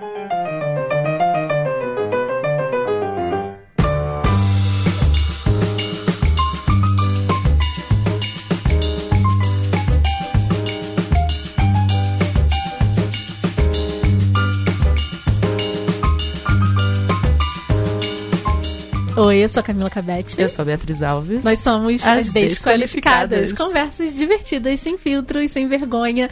Oi, eu sou a Camila Cabete. Eu sou a Beatriz Alves. Nós somos As as Desqualificadas. Desqualificadas. Conversas divertidas, sem filtro e sem vergonha.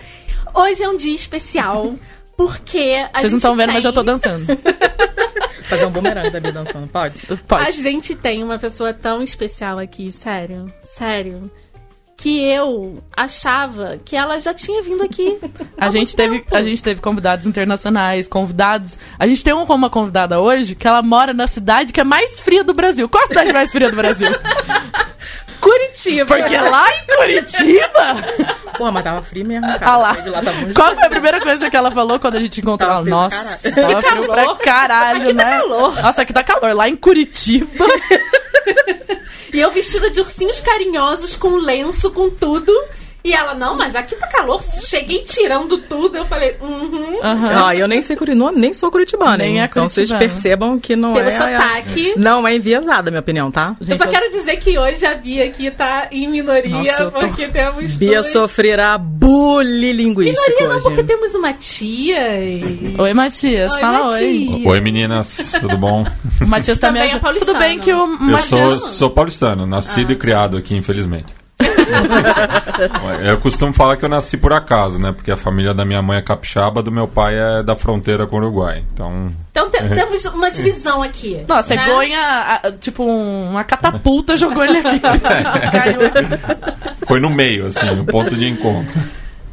Hoje é um dia especial, porque a Vocês não estão vendo, tem- mas eu tô dançando. Fazer um bumerangue da Bia dançando, pode? A Pode. gente tem uma pessoa tão especial aqui, sério, sério, que eu achava que ela já tinha vindo aqui. A gente, teve, tempo. a gente teve convidados internacionais, convidados. A gente tem uma, uma convidada hoje que ela mora na cidade que é mais fria do Brasil. Qual a cidade mais fria do Brasil? Curitiba. Porque lá em Curitiba. Porra, mas tava frio mesmo, cara. Ah lá. Tá Qual foi a primeira coisa que ela falou quando a gente encontrou Tava ela? Nossa, pra tava frio pra caralho, Aqui tá né? calor. Nossa, aqui tá calor. Lá em Curitiba. E eu vestida de ursinhos carinhosos, com lenço, com tudo. E ela, não, mas aqui tá calor. Cheguei tirando tudo. Eu falei, uhum. Aham. Ah, eu nem sei Curitibano, nem sou curitibana, Nem hein? é Então vocês percebam que não Pelo é... sotaque. Não é enviesada, minha opinião, tá? Eu Gente, só quero dizer que hoje a Bia aqui tá em minoria, Nossa, eu tô- porque temos Bia duas... sofrerá bullying linguístico Minoria não, hoje. porque temos uma tia. Oi, Matias. Oi, Fala Matias. oi. Oi meninas, tudo bom? O Matias tá me Também é paulistano. Tudo bem que o Eu Matias. sou, sou paulistano, nascido e criado aqui, infelizmente. eu costumo falar que eu nasci por acaso, né? Porque a família da minha mãe é capixaba, do meu pai é da fronteira com o Uruguai. Então, Então te- temos uma divisão aqui. Nossa, né? cegonha, a- tipo, um- uma catapulta jogou ele aqui. Foi no meio, assim, o ponto de encontro.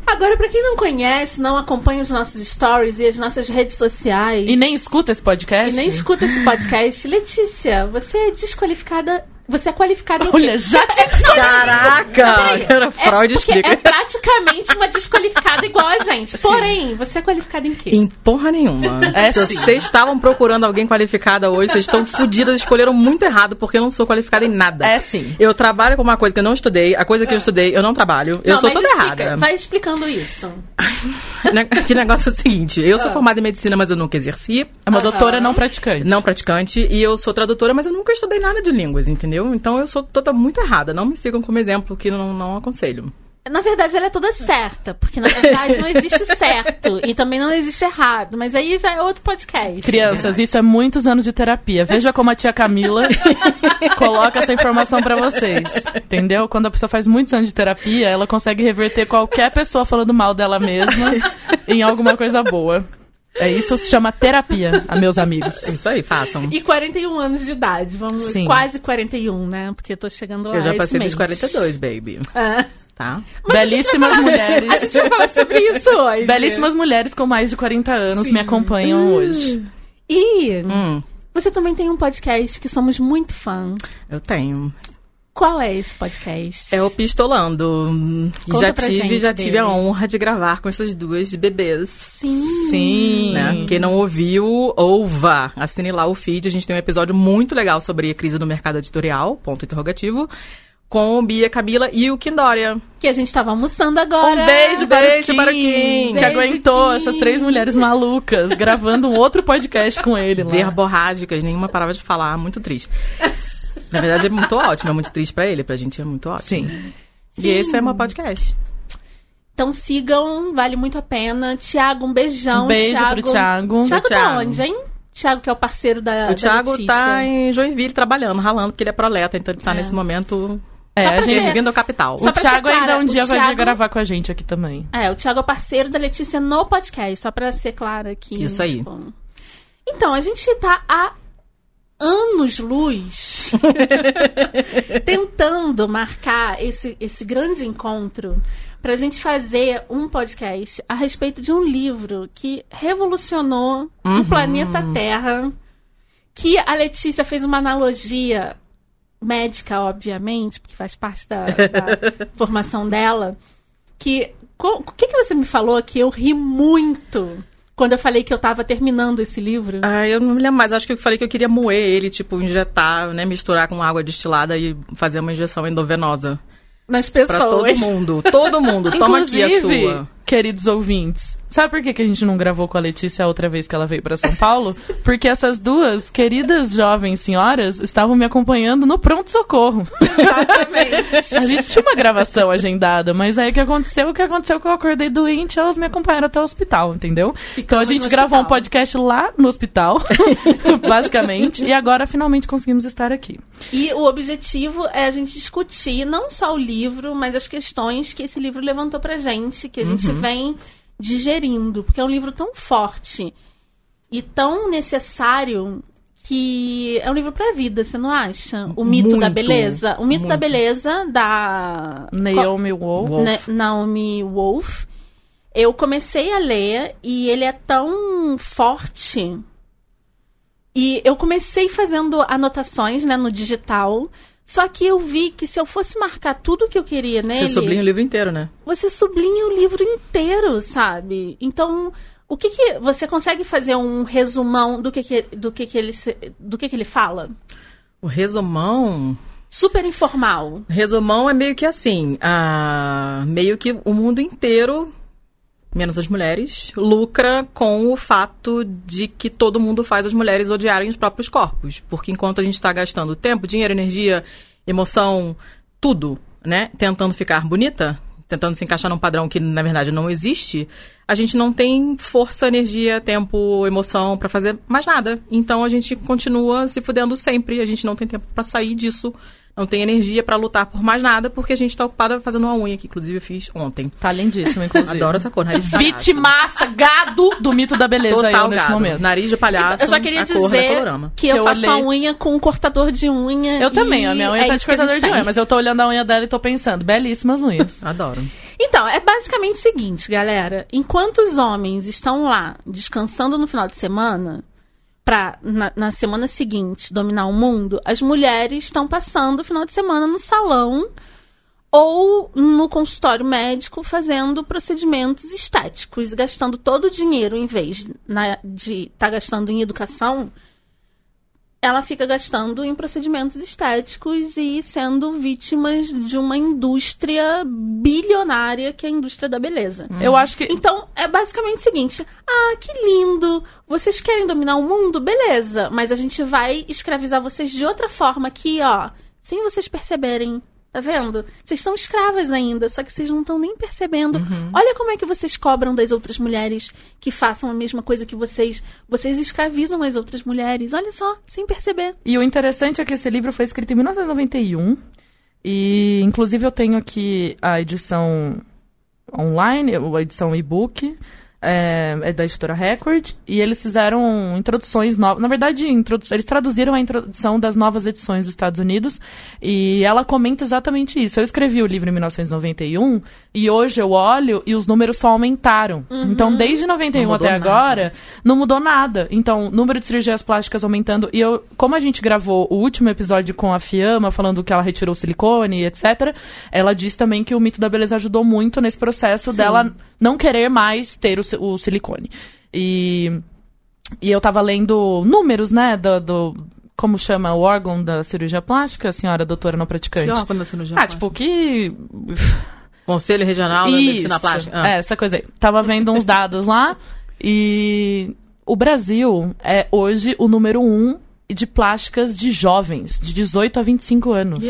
Agora, pra quem não conhece, não acompanha os nossos stories e as nossas redes sociais. E nem escuta esse podcast? e nem escuta esse podcast, Letícia, você é desqualificada. Você é qualificada em Olha, quê? já te... Caraca! Peraí, Cara, Freud é explica. é praticamente uma desqualificada igual a gente. Porém, você é qualificada em quê? Em porra nenhuma. É Se sim. vocês estavam procurando alguém qualificada hoje, vocês estão fodidas, escolheram muito errado, porque eu não sou qualificada em nada. É sim. Eu trabalho com uma coisa que eu não estudei, a coisa que eu estudei, eu não trabalho. Eu Não, sou toda explica, errada. Vai explicando isso. Que negócio é o seguinte: eu Ah. sou formada em medicina, mas eu nunca exerci. É uma doutora não praticante. Não praticante, e eu sou tradutora, mas eu nunca estudei nada de línguas, entendeu? Então eu sou toda muito errada. Não me sigam como exemplo, que não, não aconselho. Na verdade, ela é toda certa, porque na verdade não existe certo e também não existe errado, mas aí já é outro podcast. Crianças, isso é muitos anos de terapia. Veja como a tia Camila coloca essa informação pra vocês. Entendeu? Quando a pessoa faz muitos anos de terapia, ela consegue reverter qualquer pessoa falando mal dela mesma em alguma coisa boa. É isso se chama terapia, a meus amigos. Isso aí, façam. E 41 anos de idade, vamos Sim. quase 41, né? Porque eu tô chegando lá Eu já esse passei mês. dos 42, baby. Ah. Tá? Belíssimas mulheres. A gente vai falar sobre isso hoje. Belíssimas mulheres com mais de 40 anos me acompanham hoje. E Hum, você também tem um podcast que somos muito fã. eu tenho. Qual é esse podcast? É o Pistolando. E Conta já tive, já tive a honra de gravar com essas duas bebês. Sim. Sim. Né? Quem não ouviu, ouva. Assine lá o feed. A gente tem um episódio muito legal sobre a crise do mercado editorial, ponto interrogativo, com Bia, Camila e o Kindória. Que a gente tava almoçando agora. Um beijo para Beijo para o Kim, Kim. que Beijo, aguentou Kim. essas três mulheres malucas gravando um outro podcast com ele lá. Verborrágicas, nenhuma parava de falar, muito triste. Na verdade é muito ótimo, é muito triste pra ele, pra gente é muito ótimo. Sim. E esse é meu podcast. Então sigam, vale muito a pena. Tiago, um beijão. Um beijo Thiago. pro Thiago. Thiago Pro da Thiago. onde, hein? Thiago, que é o parceiro da. O Thiago da Letícia. tá em Joinville trabalhando, ralando, porque ele é proleta, então ele tá nesse momento É, a gente, vindo ao capital. Só o Thiago clara, ainda um dia vai vir Thiago- gravar com a gente aqui também. É, o Thiago é parceiro da Letícia no podcast, só pra ser claro aqui. Isso aí. tipo. Então, a gente tá há anos-luz tentando marcar esse, esse grande encontro pra gente fazer um podcast a respeito de um livro que revolucionou o planeta Terra, que a Letícia fez uma analogia médica, obviamente, porque faz parte da, da formação dela, que o que, que você me falou que eu ri muito quando eu falei que eu tava terminando esse livro? Ah, eu não me lembro mais. Acho que eu falei que eu queria moer ele, tipo, injetar, né? Misturar com água destilada e fazer uma injeção endovenosa. Nas pessoas. Pra todo mundo. Todo mundo. Toma aqui a sua. Queridos ouvintes, Sabe por que, que a gente não gravou com a Letícia a outra vez que ela veio para São Paulo? Porque essas duas queridas jovens senhoras estavam me acompanhando no pronto-socorro. Exatamente. A gente tinha uma gravação agendada, mas aí o que aconteceu? O que aconteceu é que eu acordei doente elas me acompanharam até o hospital, entendeu? então a gente gravou um podcast lá no hospital, basicamente, e agora finalmente conseguimos estar aqui. E o objetivo é a gente discutir não só o livro, mas as questões que esse livro levantou pra gente, que a gente Uhum. Vem digerindo, porque é um livro tão forte e tão necessário que é um livro pra vida, você não acha? O mito da Muito, beleza, o mito da muito. beleza da Naomi Wolf. Wolf. Na- Naomi Wolf. Eu comecei a ler e ele é tão forte. E eu comecei fazendo anotações, né, no digital. Só que eu vi que se eu fosse marcar tudo que eu queria nele, Você sublinha o livro inteiro, né? você sublinha o livro inteiro, sabe? Então, o que que você consegue fazer um resumão do que que, do que, que ele do que que ele fala? O resumão. Super informal. Resumão é meio que assim: ah, meio que o mundo inteiro, menos as mulheres, lucra com o fato de que todo mundo faz as mulheres odiarem os próprios corpos. Porque enquanto a gente está gastando tempo, dinheiro, energia, emoção, tudo, né? Tentando ficar bonita, tentando se encaixar num padrão que na verdade não existe, a gente não tem força, energia, tempo, emoção pra fazer mais nada. Então a gente continua se fudendo sempre, a gente não tem tempo pra sair disso. Não tem energia pra lutar por mais nada, porque a gente tá ocupada fazendo uma unha, que inclusive eu fiz ontem. Tá lindíssimo, inclusive. Adoro essa cor, nariz de palhaço. Vitimaça, gado do mito da beleza Total nesse gado. momento. Nariz de palhaço, eu só queria a cor da dizer colorama. que eu eu faço a olhei. unha com um cortador de unha. Eu também, e a minha unha é tá de que a cortador de unha, mas eu tô olhando a unha dela e tô pensando, belíssimas unhas. Adoro. Então, é basicamente o seguinte, galera. Enquanto os homens estão lá descansando no final de semana, pra na, na semana seguinte dominar o mundo, as mulheres estão passando o final de semana no salão ou no consultório médico fazendo procedimentos estéticos, gastando todo o dinheiro em vez na- de estar gastando em educação. Ela fica gastando em procedimentos estéticos e sendo vítimas de uma indústria bilionária que é a indústria da beleza. Eu acho que. Então, é basicamente o seguinte: ah, que lindo! Vocês querem dominar o mundo? Beleza, mas a gente vai escravizar vocês de outra forma aqui, ó, sem vocês perceberem. Tá vendo? Vocês são escravas ainda, só que vocês não estão nem percebendo. Olha como é que vocês cobram das outras mulheres que façam a mesma coisa que vocês. Vocês escravizam as outras mulheres. Olha só, sem perceber. E o interessante é que esse livro foi escrito em 1991. E, inclusive, eu tenho aqui a edição online, a edição e-book. É, é da editora Record. E eles fizeram introduções novas. Na verdade, introdu eles traduziram a introdução das novas edições dos Estados Unidos. E ela comenta exatamente isso. Eu escrevi o livro em 1991. E hoje eu olho e os números só aumentaram. Então, desde 91 Não mudou até nada. agora, não mudou nada. Então, número de cirurgias plásticas aumentando. E eu, como a gente gravou o último episódio com a Fiamma, falando que ela retirou o silicone, etc., ela disse também que o mito da beleza ajudou muito nesse processo dela não querer mais ter o, o silicone. E, e eu tava lendo números, né, do, do- Como chama o órgão da cirurgia plástica, senhora doutora não praticante? Que órgão da cirurgia Ah, tipo, que Conselho Regional da Medicina isso. Plástica. Ah. É, essa coisa aí. Tava vendo uns dados lá e o Brasil é hoje o número um de plásticas de jovens, de 18 a 25 anos.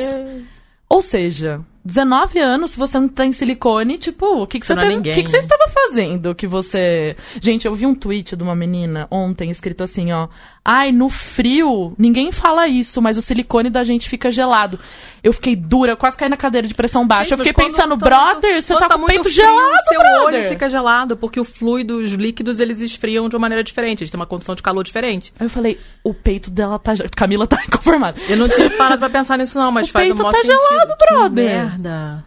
Ou seja, 19 anos, se você não tem silicone, tipo, o que, que Você você não é ninguém, que, que você né? estava fazendo que você. Gente, eu vi um tweet de uma menina ontem escrito assim, ó. Ai, no frio, ninguém fala isso, mas o silicone da gente fica gelado. Eu fiquei dura, quase caí na cadeira de pressão baixa. Gente, eu fiquei pensando, brother, muito- você tá com o peito frio, gelado, seu brother. olho fica gelado, porque o fluido, os líquidos, eles esfriam de uma maneira diferente. Eles têm uma condição de calor diferente. Aí eu falei, o peito dela tá. ge- Camila tá inconformada. Eu não tinha parado pra pensar nisso, não, mas O faz peito o maior tá sentido. gelado, Que brother. merda.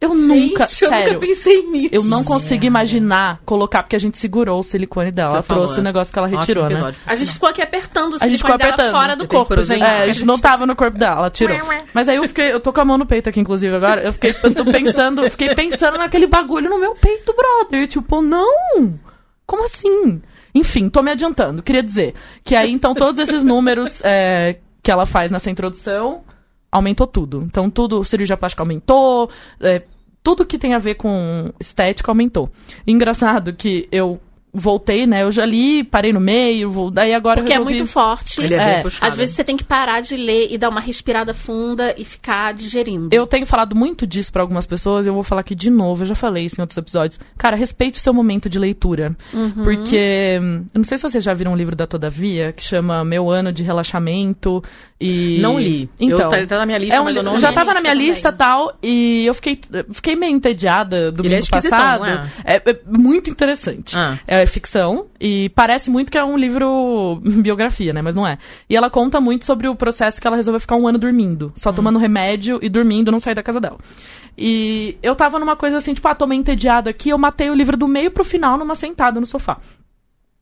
Eu nunca, Gente, eu sério. nunca pensei nisso. Eu não consigo imaginar colocar, porque a gente segurou o silicone dela. Você Ela falou, trouxe o é. negócio que ela Ótimo retirou, né? episódio. A gente ficou aqui apertando o A gente ficou silicone dela apertando. fora do Eu corpo, gente. É, a gente não tava no corpo dela, ela tirou. Mas aí eu fiquei, eu tô com a mão no peito aqui, inclusive, agora. Eu fiquei eu tô pensando, eu fiquei pensando naquele bagulho no meu peito, brother. Tipo, não! Como assim? Enfim, tô me adiantando. Queria dizer que aí, então, todos esses números é, que ela faz nessa introdução aumentou tudo. Então, tudo, cirurgia plástica aumentou, é, tudo que tem a ver com estética aumentou. Engraçado que eu voltei, né? Eu já li, parei no meio, vou, daí agora Porque eu é resolvi... muito forte. Ele é, bem É, puxado. Às vezes você tem que parar de ler e dar uma respirada funda e ficar digerindo. Eu tenho falado muito disso pra algumas pessoas e eu vou falar aqui de novo, eu já falei isso em outros episódios. Cara, respeite o seu momento de leitura. Porque, hum, eu não sei se vocês já viram um livro da Todavia, que chama Meu Ano de Relaxamento e... Não li. Então, Eu, tá, tá na minha lista, é um mas eu não já li. tava na minha também. lista e tal, e eu fiquei, fiquei meio entediada Ele é esquisitão, passado. não é? É, é muito interessante. Ah. É ficção e parece muito que é um livro biografia, né? Mas não é. E ela conta muito sobre o processo que ela resolveu ficar um ano dormindo, só tomando remédio e dormindo, não sair da casa dela. E eu tava numa coisa assim, tipo, ah, tô meio entediada aqui, eu matei o livro do meio pro final numa sentada no sofá.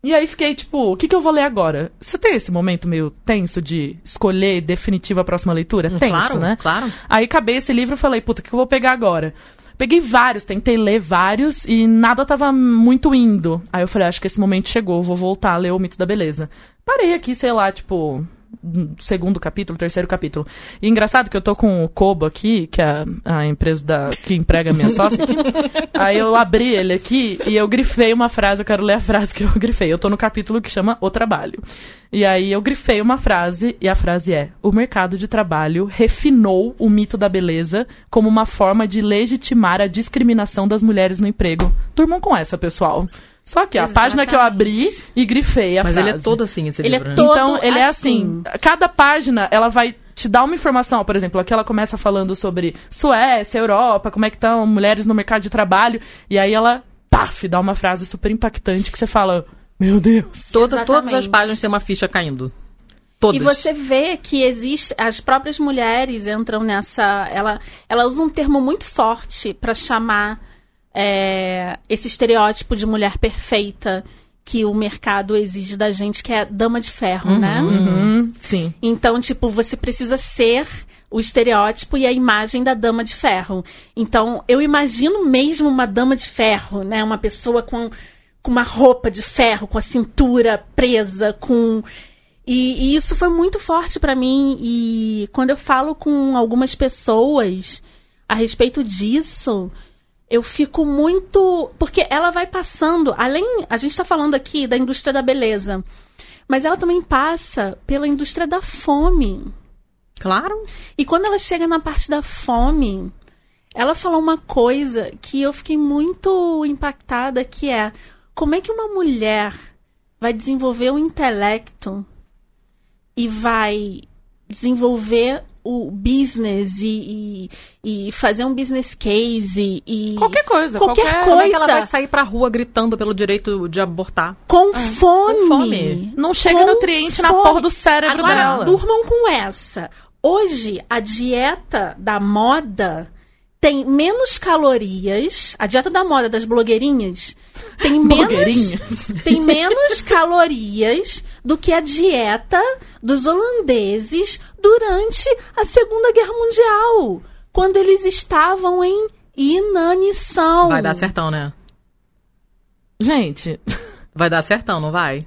E aí fiquei, tipo, o que, que eu vou ler agora? Você tem esse momento meio tenso de escolher definitivo a próxima leitura? Tenso, claro, né? claro. Aí acabei esse livro e falei, puta, o que eu vou pegar agora? Peguei vários, tentei ler vários e nada tava muito indo. Aí eu falei, acho que esse momento chegou, vou voltar a ler o Mito da Beleza. Parei aqui, sei lá, tipo, segundo capítulo, terceiro capítulo. E engraçado que eu tô com o Kobo aqui, que é a, a empresa da, que emprega a minha sócia aqui. Aí eu abri ele aqui e eu grifei uma frase, eu quero ler a frase que eu grifei. Eu tô no capítulo que chama O Trabalho. E aí eu grifei uma frase e a frase é: O mercado de trabalho refinou o mito da beleza como uma forma de legitimar a discriminação das mulheres no emprego. Durmam com essa, pessoal. Só que a página que eu abri e grifei a Mas frase. ele é todo assim, esse Ele é livro, né? todo- Então, ele é assim. assim. Cada página, ela vai te dar uma informação. Por exemplo, aqui ela começa falando sobre Suécia, Europa, como é que estão mulheres no mercado de trabalho. E aí ela, paf, dá uma frase super impactante que você fala, meu Deus. Toda, todas as páginas têm uma ficha caindo. Todas. E você vê que existe. As próprias mulheres entram nessa. Ela, ela usa um termo muito forte para chamar é, esse estereótipo de mulher perfeita que o mercado exige da gente, que é dama de ferro, né? Uhum, sim. Então, tipo, você precisa ser o estereótipo e a imagem da dama de ferro. Então, eu imagino mesmo uma dama de ferro, né? Uma pessoa com, com uma roupa de ferro, com a cintura presa, com. E, e isso foi muito forte pra mim. E quando eu falo com algumas pessoas a respeito disso, eu fico muito. Porque ela vai passando, além. A gente tá falando aqui da indústria da beleza. Mas ela também passa pela indústria da fome. Claro. E quando ela chega na parte da fome, ela falou uma coisa que eu fiquei muito impactada, que é como é que uma mulher vai desenvolver o intelecto e vai desenvolver o business e, e, e fazer um business case e Qualquer coisa, qualquer, qualquer- coisa é que ela vai sair pra rua gritando pelo direito de abortar? com fome. com fome. Não chega Com nutriente na fome. porra do cérebro Agora, dela. durmam com essa. Hoje, a dieta da moda tem menos calorias. A dieta da moda das blogueirinhas tem menos, tem menos calorias do que a dieta dos holandeses durante a Segunda Guerra Mundial, quando eles estavam em inanição. Vai dar certão, né? Gente, Vai dar certão, não vai?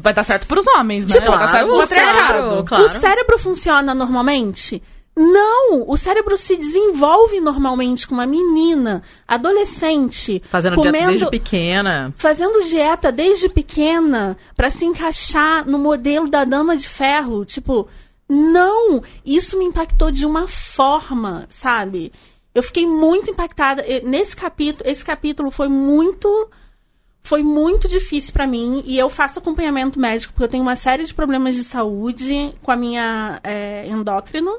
vai dar certo pros homens, né? Tipo, vai dar certo claro, patriarcado. claro. O cérebro funciona normalmente? Não! O cérebro se desenvolve normalmente com uma menina, adolescente, Fazendo comendo, dieta desde pequena. fazendo dieta desde pequena pra se encaixar no modelo da dama de ferro. Tipo, não! Isso me impactou de uma forma, sabe? Eu fiquei muito impactada. Nesse capítulo, esse capítulo foi muito foi muito difícil pra mim e eu faço acompanhamento médico porque eu tenho uma série de problemas de saúde com a minha é, endócrino.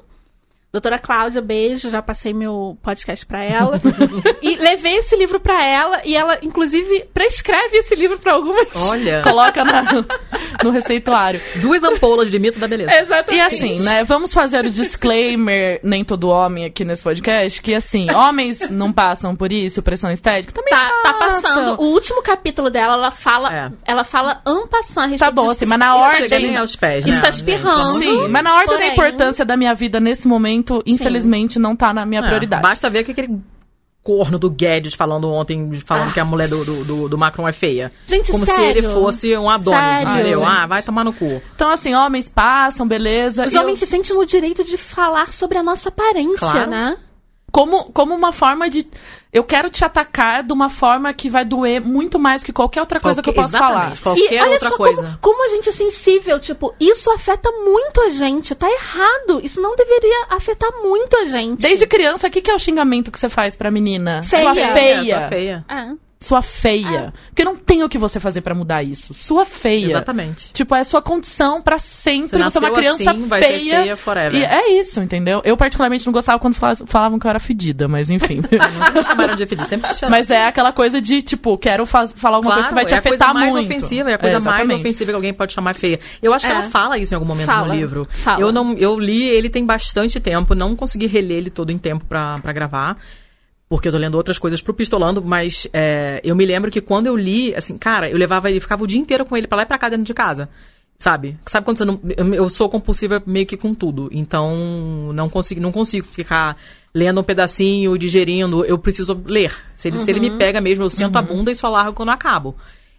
Doutora Cláudia, beijo, já passei meu podcast pra ela. e levei esse livro pra ela e ela, inclusive, prescreve esse livro pra algumas. Olha, Coloca na- no receituário. duas ampolas de mito da beleza. Exatamente. E assim, né? Vamos fazer o disclaimer, nem todo homem aqui nesse podcast, que assim, homens não passam por isso, pressão estética, também Tá, tá passam. passando. O último capítulo dela, ela fala, É. ela fala ampassando a respeito Tá bom, assim, mas na Isso ordem- Chega nem aos pés, né? Isso tá espirrando. Sim, mas na ordem da Porém- importância da minha vida nesse momento, infelizmente, não tá na minha É, prioridade. Basta ver que aquele corno do Guedes falando ontem, falando Ah. que a mulher do, do, do- Macron é feia. Gente, Como se sério? ele fosse um Adonis, Sério, entendeu? gente. Ah, vai tomar no cu. Então, assim, homens passam, beleza. Os e eu- homens se sentem no direito de falar sobre a nossa aparência, Claro. né? como, como uma forma de. Eu quero te atacar de uma forma que vai doer muito mais que qualquer outra coisa que eu possa falar. Qualquer e olha outra só coisa. Como, como a gente é sensível, tipo, isso afeta muito a gente, tá errado. Isso não deveria afetar muito a gente. Desde criança, o que, que é o xingamento que você faz pra menina? Feia. Sua É, feia. sua feia. Ah. Sua feia. Porque não tem o que você fazer pra mudar isso. Sua feia. Exatamente. Tipo, é sua condição pra sempre. Você Você é uma criança assim, vai ser feia. feia forever. E é isso, entendeu? Eu particularmente não gostava quando fala- falavam que eu era fedida, mas enfim. Nunca me chamaram de fedida, sempre me chamaram. mas é aquela coisa de, tipo, quero faz- falar alguma coisa que vai te é a afetar coisa mais muito. ofensiva, é a coisa É, mais ofensiva que alguém pode chamar feia. Eu acho que É. ela fala isso em algum momento Fala, no livro. fala. Eu não, eu li ele tem bastante tempo, não consegui reler ele todo em tempo pra gravar. Porque eu tô lendo outras coisas pro Pistolando, mas é, eu me lembro que quando eu li, assim, cara, eu levava ele, ficava o dia inteiro com ele pra lá e pra cá dentro de casa. Sabe? Sabe quando você não. Eu, sou compulsiva meio que com tudo. Então, não consigo, não consigo ficar lendo um pedacinho, digerindo. Eu preciso ler. Se ele, se ele me pega mesmo, eu sento a bunda e só largo quando eu acabo.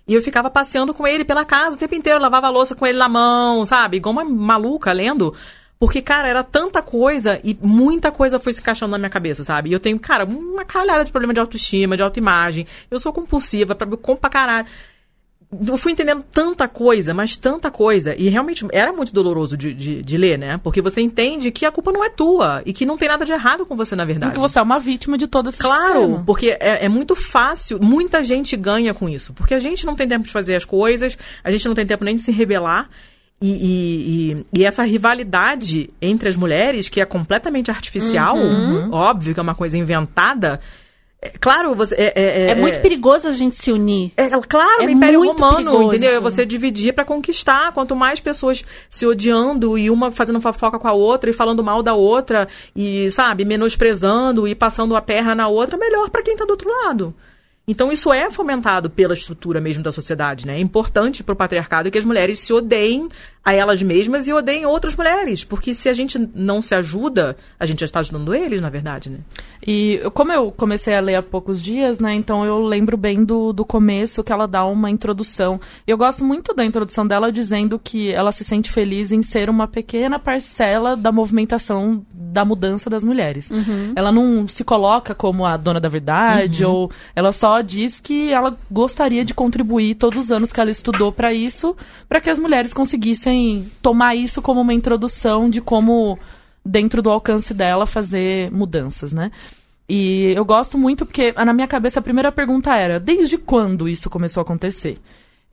E eu ficava passeando com ele pela casa o tempo inteiro, lavava a louça com ele na mão, sabe? Igual uma maluca lendo. Porque, cara, era tanta coisa e muita coisa foi se encaixando na minha cabeça, sabe? E eu tenho, cara, uma caralhada de problema de autoestima, de autoimagem. Eu sou compulsiva, pra, como pra caralho. Eu fui entendendo tanta coisa, mas tanta coisa. E realmente era muito doloroso de, de, de ler, né? Porque você entende que a culpa não é tua e que não tem nada de errado com você, na verdade. Porque você é uma vítima de todo esse Claro, sistema. porque é, é muito fácil, muita gente ganha com isso. Porque a gente não tem tempo de fazer as coisas, a gente não tem tempo nem de se rebelar. E, e, e- e essa rivalidade entre as mulheres, que é completamente artificial, óbvio que é uma coisa inventada. É, claro, você. É, é, É, muito perigoso a gente se unir. é, claro, É o Império muito Romano, perigoso. entendeu? É você dividir pra conquistar. Quanto mais pessoas se odiando e uma fazendo fofoca com a outra e falando mal da outra e, sabe, menosprezando e passando a perna na outra, melhor pra quem tá do outro lado. Então isso é fomentado pela estrutura mesmo da sociedade, né? É importante pro patriarcado que as mulheres se odeiem a elas mesmas e odeiem outras mulheres, porque se a gente não se ajuda, a gente já está ajudando eles, na verdade, né? E como eu comecei a ler há poucos dias, né? Então eu lembro bem do, do começo que ela dá uma introdução. Eu gosto muito da introdução dela dizendo que ela se sente feliz em ser uma pequena parcela da movimentação da mudança das mulheres. Ela não se coloca como a dona da verdade, ou ela só diz que ela gostaria de contribuir todos os anos que ela estudou para isso, para que as mulheres conseguissem tomar isso como uma introdução de como dentro do alcance dela fazer mudanças, né? E eu gosto muito porque na minha cabeça a primeira pergunta era: desde quando isso começou a acontecer?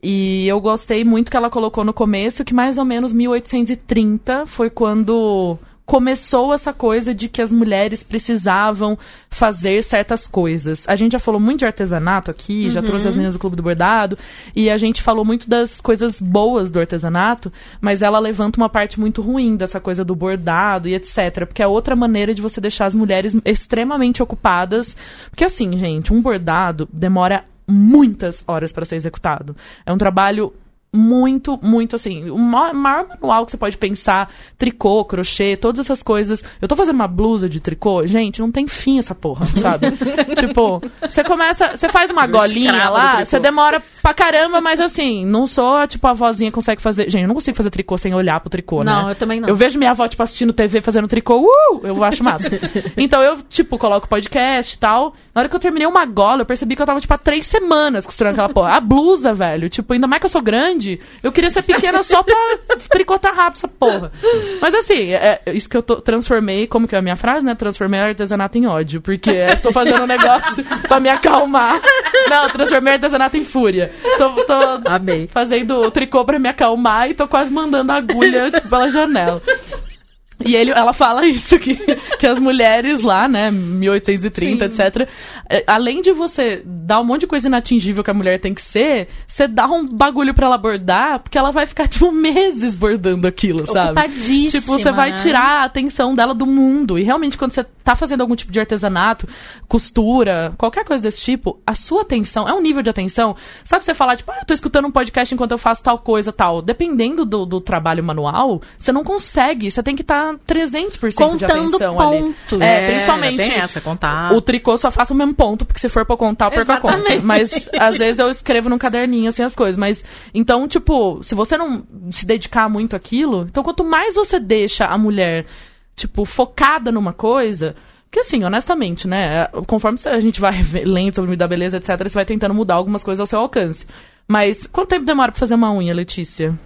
E eu gostei muito que ela colocou no começo que mais ou menos 1830 foi quando começou essa coisa de que as mulheres precisavam fazer certas coisas. A gente já falou muito de artesanato aqui, já trouxe as meninas do Clube do Bordado, e a gente falou muito das coisas boas do artesanato, mas ela levanta uma parte muito ruim dessa coisa do bordado e etc. Porque é outra maneira de você deixar as mulheres extremamente ocupadas. Porque assim, gente, um bordado demora muitas horas para ser executado. É um trabalho muito, muito assim. O ma- maior manual que você pode pensar, tricô, crochê, todas essas coisas. Eu tô fazendo uma blusa de tricô, gente, não tem fim essa porra, sabe? tipo, você começa, você faz uma golinha lá, você demora pra caramba, mas assim, não sou tipo a vozinha consegue fazer. Gente, eu não consigo fazer tricô sem olhar pro tricô, né? Não, eu também não. Eu vejo minha avó, tipo, assistindo TV fazendo tricô, uh! Eu acho massa. então eu, tipo, coloco podcast e tal. Na hora que eu terminei uma gola, eu percebi que eu tava, tipo, há três semanas costurando aquela porra. A blusa, velho. Tipo, ainda mais que eu sou grande, eu queria ser pequena só pra tricotar rápido essa porra. Mas assim, é é isso que eu tô, transformei, como que é a minha frase, né? Transformei artesanato em ódio. Porque eu tô fazendo um negócio pra me acalmar. Não, transformei artesanato em fúria. Tô, tô Amei. fazendo tricô pra me acalmar e tô quase mandando a agulha, tipo, pela janela. E ele, ela fala isso, que, que as mulheres lá, né, 1830, etc., é, além de você dar um monte de coisa inatingível que a mulher tem que ser, você dá um bagulho pra ela bordar, porque ela vai ficar, tipo, meses bordando aquilo, sabe? Tipo, você vai né? tirar a atenção dela do mundo. E realmente, quando você tá fazendo algum tipo de artesanato, costura, qualquer coisa desse tipo, a sua atenção é um nível de atenção. Sabe você falar, tipo, ah, eu tô escutando um podcast enquanto eu faço tal coisa, tal. Dependendo do, do trabalho manual, você não consegue. Você tem que estar 300% de Contando atenção ali. ponto. É, É, principalmente. tem essa, contar. O tricô só faço o mesmo ponto, porque se for pra contar, eu perco a conta. Mas às vezes eu escrevo num caderninho assim as coisas. Mas então, tipo, se você não se dedicar muito àquilo, então quanto mais você deixa a mulher, tipo, focada numa coisa, Porque assim, honestamente, né? Conforme a gente vai lendo sobre da beleza, etc., você vai tentando mudar algumas coisas ao seu alcance. Mas quanto tempo demora pra fazer uma unha, Letícia?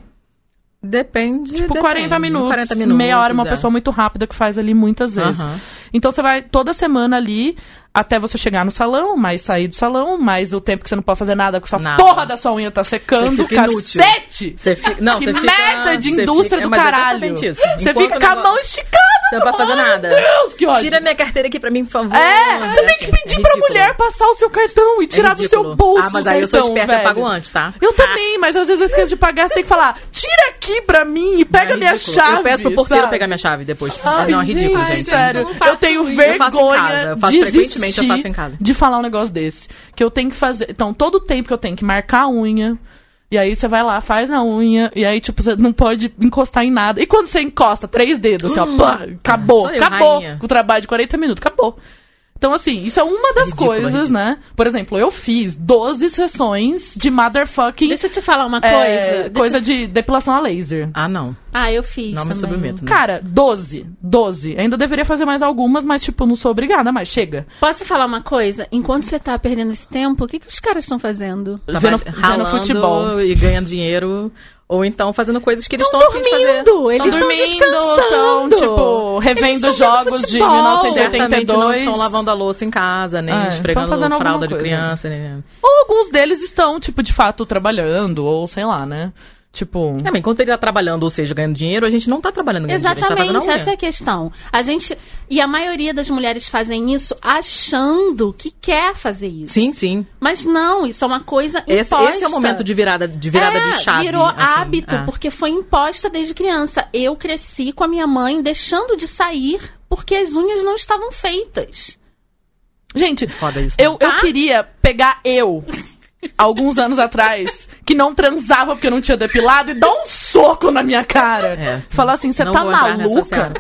Depende. Tipo, depende. 40 minutos, 40 minutos. meia hora, uma é. pessoa muito rápida que faz ali muitas vezes. Aham. Então você vai toda semana ali até você chegar no salão, mais sair do salão, mais o tempo que você não pode fazer nada, que sua Nada. porra da sua unha tá secando, Você fica inútil. cacete! Você fica, não, que você fica, merda de indústria fica- do mas é caralho. Você Enquanto fica o com a mão esticada. Você não pode fazer nada. Meu Deus, que ódio. Tira minha carteira aqui pra mim, por favor. É, você tem que pedir pra ridículo. mulher passar o seu cartão e tirar do seu bolso. Ah, mas aí eu sou cartão, esperta, eu velho. pago antes, tá? Eu também, mas às vezes eu esqueço de pagar, você tem que falar, tira aqui pra mim e pega É minha chave. Eu peço pro porteiro pegar minha chave depois. Ai, não, é ridículo, gente, gente. Sério, Eu eu tenho vergonha Eu faço em casa, eu faço frequentemente, eu faço em casa. de falar um negócio desse. Que eu tenho que fazer. Então, todo tempo que eu tenho que marcar a unha. E aí você vai lá, faz na unha, e aí, tipo, você não pode encostar em nada. E quando você encosta três dedos, assim, ó, pá, acabou, eu, acabou. rainha. O trabalho de 40 minutos, acabou. Então, assim, isso é uma das Ridículo, coisas, ridículo. né? Por exemplo, eu fiz 12 sessões de motherfucking Deixa eu te falar uma é, coisa. Deixa coisa eu- de depilação a laser. Ah, não. Ah, eu fiz Não me também. submeto, né? Cara, 12. 12. Ainda deveria fazer mais algumas, mas, tipo, não sou obrigada, mas chega. Posso falar uma coisa? Enquanto você tá perdendo esse tempo, o que, que os caras estão fazendo? Tava Vendo, vendo futebol. e ganhando dinheiro. Ou então fazendo coisas que eles estão Estão de fazer. dormindo, eles Tão estão dormindo, descansando. tão, tipo, revendo jogos de futebol. 1982. Certamente não estão lavando a louça em casa, nem É, esfregando estão fazendo fralda de coisa. criança. Nem... Ou alguns deles estão, tipo, de fato, trabalhando, ou sei lá, né? Tipo. É, mas enquanto ele tá trabalhando, ou seja, ganhando dinheiro, a gente não tá trabalhando ganhando dinheiro, tá Exatamente, fazendo a unha. essa é a questão. A gente. E a maioria das mulheres fazem isso achando que quer fazer isso. Sim, sim. Mas não, isso é uma coisa Esse, imposta. esse é o momento de virada de, virada É, de chave. Virou assim, hábito, é. porque foi imposta desde criança. Eu cresci com a minha mãe deixando de sair porque as unhas não estavam feitas. Gente, Foda isso, né? eu, eu Tá? queria pegar eu, alguns anos atrás, que não transava porque não tinha depilado, e dar um soco na minha cara. É. Falar assim, você tá maluca?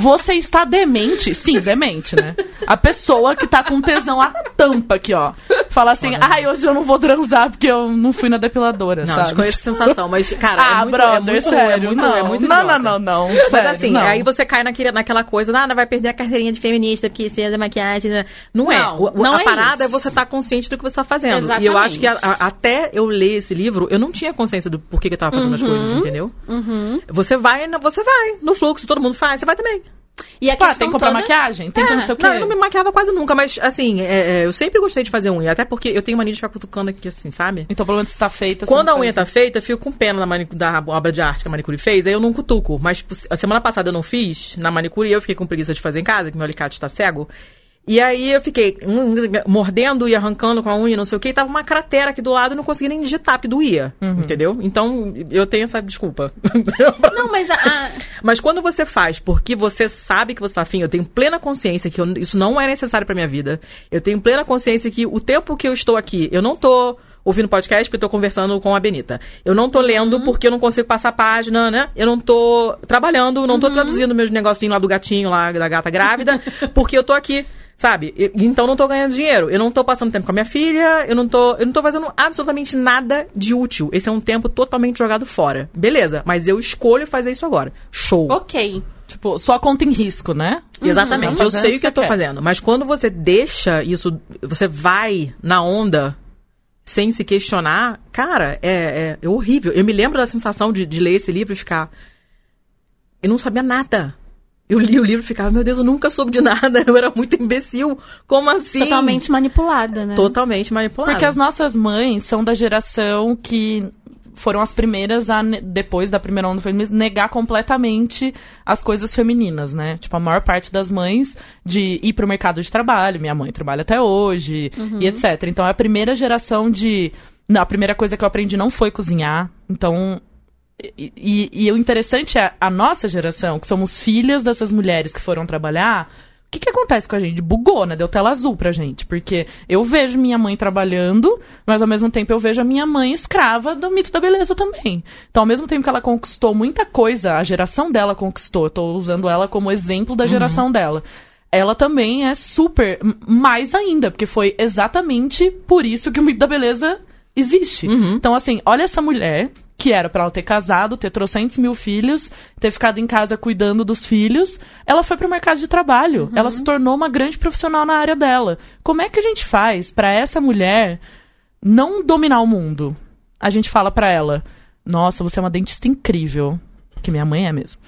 Você está demente. Sim, demente, né? A pessoa que tá com tesão à tampa aqui, ó. Fala assim, ai, hoje eu não vou transar porque eu não fui na depiladora, Não, sabe? desconheço essa sensação, mas, cara, ah, é muito, brother, é muito, sério, é muito, não. é muito não, não, não, não, Mas sério, assim, não. aí você cai naquele, naquela coisa, ah, não vai perder a carteirinha de feminista porque você usa maquiagem. né? Não, é. Não, O- não a é parada é isso. você estar consciente do que você tá fazendo. Exatamente. E eu acho que a- a- até eu ler esse livro, eu não tinha consciência do porquê que eu tava fazendo as coisas, entendeu? Você vai, você vai no fluxo, todo mundo faz, você vai também. E a questão tem que comprar toda... maquiagem, tem que É, não sei o quê. Não, eu não me maquiava quase nunca, mas assim, é, é, eu sempre gostei de fazer unha, até porque eu tenho mania de ficar cutucando aqui assim, sabe? Então, pelo menos se tá feita. Quando a unha faz tá feita, eu fico com pena da, manicu- da obra de arte que a manicure fez, aí eu não cutuco. Mas tipo, a semana passada eu não fiz na manicure e eu fiquei com preguiça de fazer em casa, que meu alicate está cego. E aí eu fiquei hum, mordendo e arrancando com a unha, não sei o que, e tava uma cratera aqui do lado e não conseguia nem digitar, porque doía. Uhum. Entendeu? Então eu tenho essa desculpa. Não, mas a, a- Mas quando você faz porque você sabe que você tá afim, eu tenho plena consciência que eu- isso não é necessário pra minha vida. Eu tenho plena consciência que o tempo que eu estou aqui, eu não tô ouvindo podcast porque eu tô conversando com a Benita. Eu não tô lendo porque eu não consigo passar a página, né? Eu não tô trabalhando, não tô traduzindo meus negocinhos lá do gatinho, lá da gata grávida, porque eu tô aqui. Sabe? E- Então não tô ganhando dinheiro. Eu não tô passando tempo com a minha filha, eu não tô, eu não tô fazendo absolutamente nada de útil. Esse é um tempo totalmente jogado fora. Beleza, mas eu escolho fazer isso agora. Show. ok. Tipo, sua conta em risco, né? Exatamente, Tá eu sei o que eu tô quer. fazendo. Mas quando você deixa isso, você vai na onda sem se questionar, cara, é, é, é horrível. Eu me lembro da sensação de, de ler esse livro e ficar. Eu não sabia nada. Eu li o livro e ficava, meu Deus, eu nunca soube de nada. Eu era muito imbecil. Como assim? Totalmente manipulada, né? Totalmente manipulado. Porque as nossas mães são da geração que foram as primeiras a, depois da primeira onda feminismo, negar completamente as coisas femininas, né? Tipo, a maior parte das mães de ir pro mercado de trabalho, minha mãe trabalha até hoje, e etc. Então, é a primeira geração de... Não, a primeira coisa que eu aprendi não foi cozinhar, então... E, e- e o interessante é a nossa geração, que somos filhas dessas mulheres que foram trabalhar, o que, que acontece com a gente? Bugou, né? Deu tela azul pra gente. Porque eu vejo minha mãe trabalhando, mas ao mesmo tempo eu vejo a minha mãe escrava do mito da beleza também. Então, ao mesmo tempo que ela conquistou muita coisa, a geração dela conquistou, eu tô usando ela como exemplo da geração dela. Ela também é super, mais ainda, porque foi exatamente por isso que o mito da beleza existe. Então, assim, olha essa mulher que era pra ela ter casado, ter trocentos mil filhos, ter ficado em casa cuidando dos filhos, ela foi pro mercado de trabalho. Ela se tornou uma grande profissional na área dela. Como é que a gente faz pra essa mulher não dominar o mundo? A gente fala pra ela: "Nossa, você é uma dentista incrível", que minha mãe é mesmo.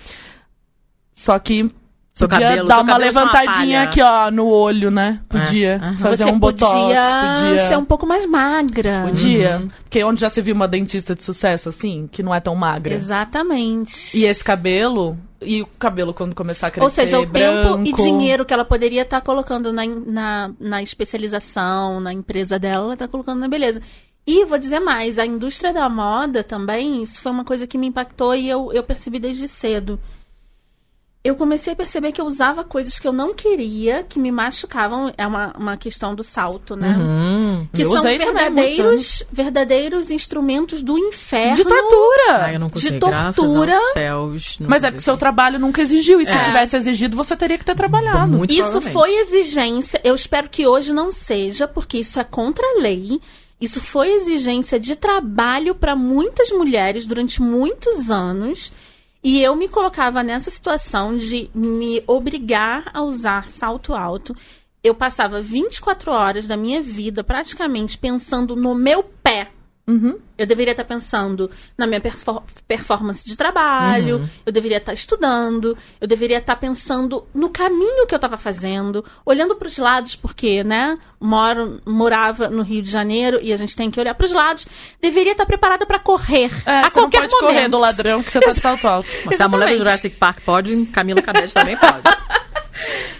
Só que Seu podia cabelo- dar seu uma levantadinha aqui, ó, no olho, né? Podia aham. fazer Você um botox, podia, podia ser um pouco mais magra. Podia. Uhum. Porque onde já se viu uma dentista de sucesso assim, que não é tão magra. Exatamente. E esse cabelo, e o cabelo quando começar a crescer, Ou seja, o tempo e branco. dinheiro que ela poderia estar colocando na, na, na especialização, na empresa dela, ela está colocando na beleza. E vou dizer mais, a indústria da moda também, isso foi uma coisa que me impactou e eu, eu percebi desde cedo. Eu comecei a perceber que eu usava coisas que eu não queria, que me machucavam. É uma, uma questão do salto, né? Hum. Que Eu são verdadeiros, verdadeiros instrumentos do inferno. De tortura! Ai, eu não consegui, de tortura. aos céus. não Mas é porque seu trabalho nunca exigiu. E se É. tivesse exigido, você teria que ter trabalhado. Muito Isso foi exigência. Eu espero que hoje não seja, porque isso é contra a lei. Isso foi exigência de trabalho para muitas mulheres durante muitos anos. E eu me colocava nessa situação de me obrigar a usar salto alto. Eu passava 24 horas da minha vida praticamente pensando no meu pé. Uhum. Eu deveria estar pensando na minha perfor- performance de trabalho, Uhum. eu deveria estar estudando, eu deveria estar pensando no caminho que eu estava fazendo, olhando para os lados, porque, né, moro, morava no Rio de Janeiro e a gente tem que olhar para os lados. Deveria estar preparada para correr É, a qualquer momento. correr do ladrão que você tá de salto alto. Se a mulher do. Jurassic Park pode, Camila Cabete também pode.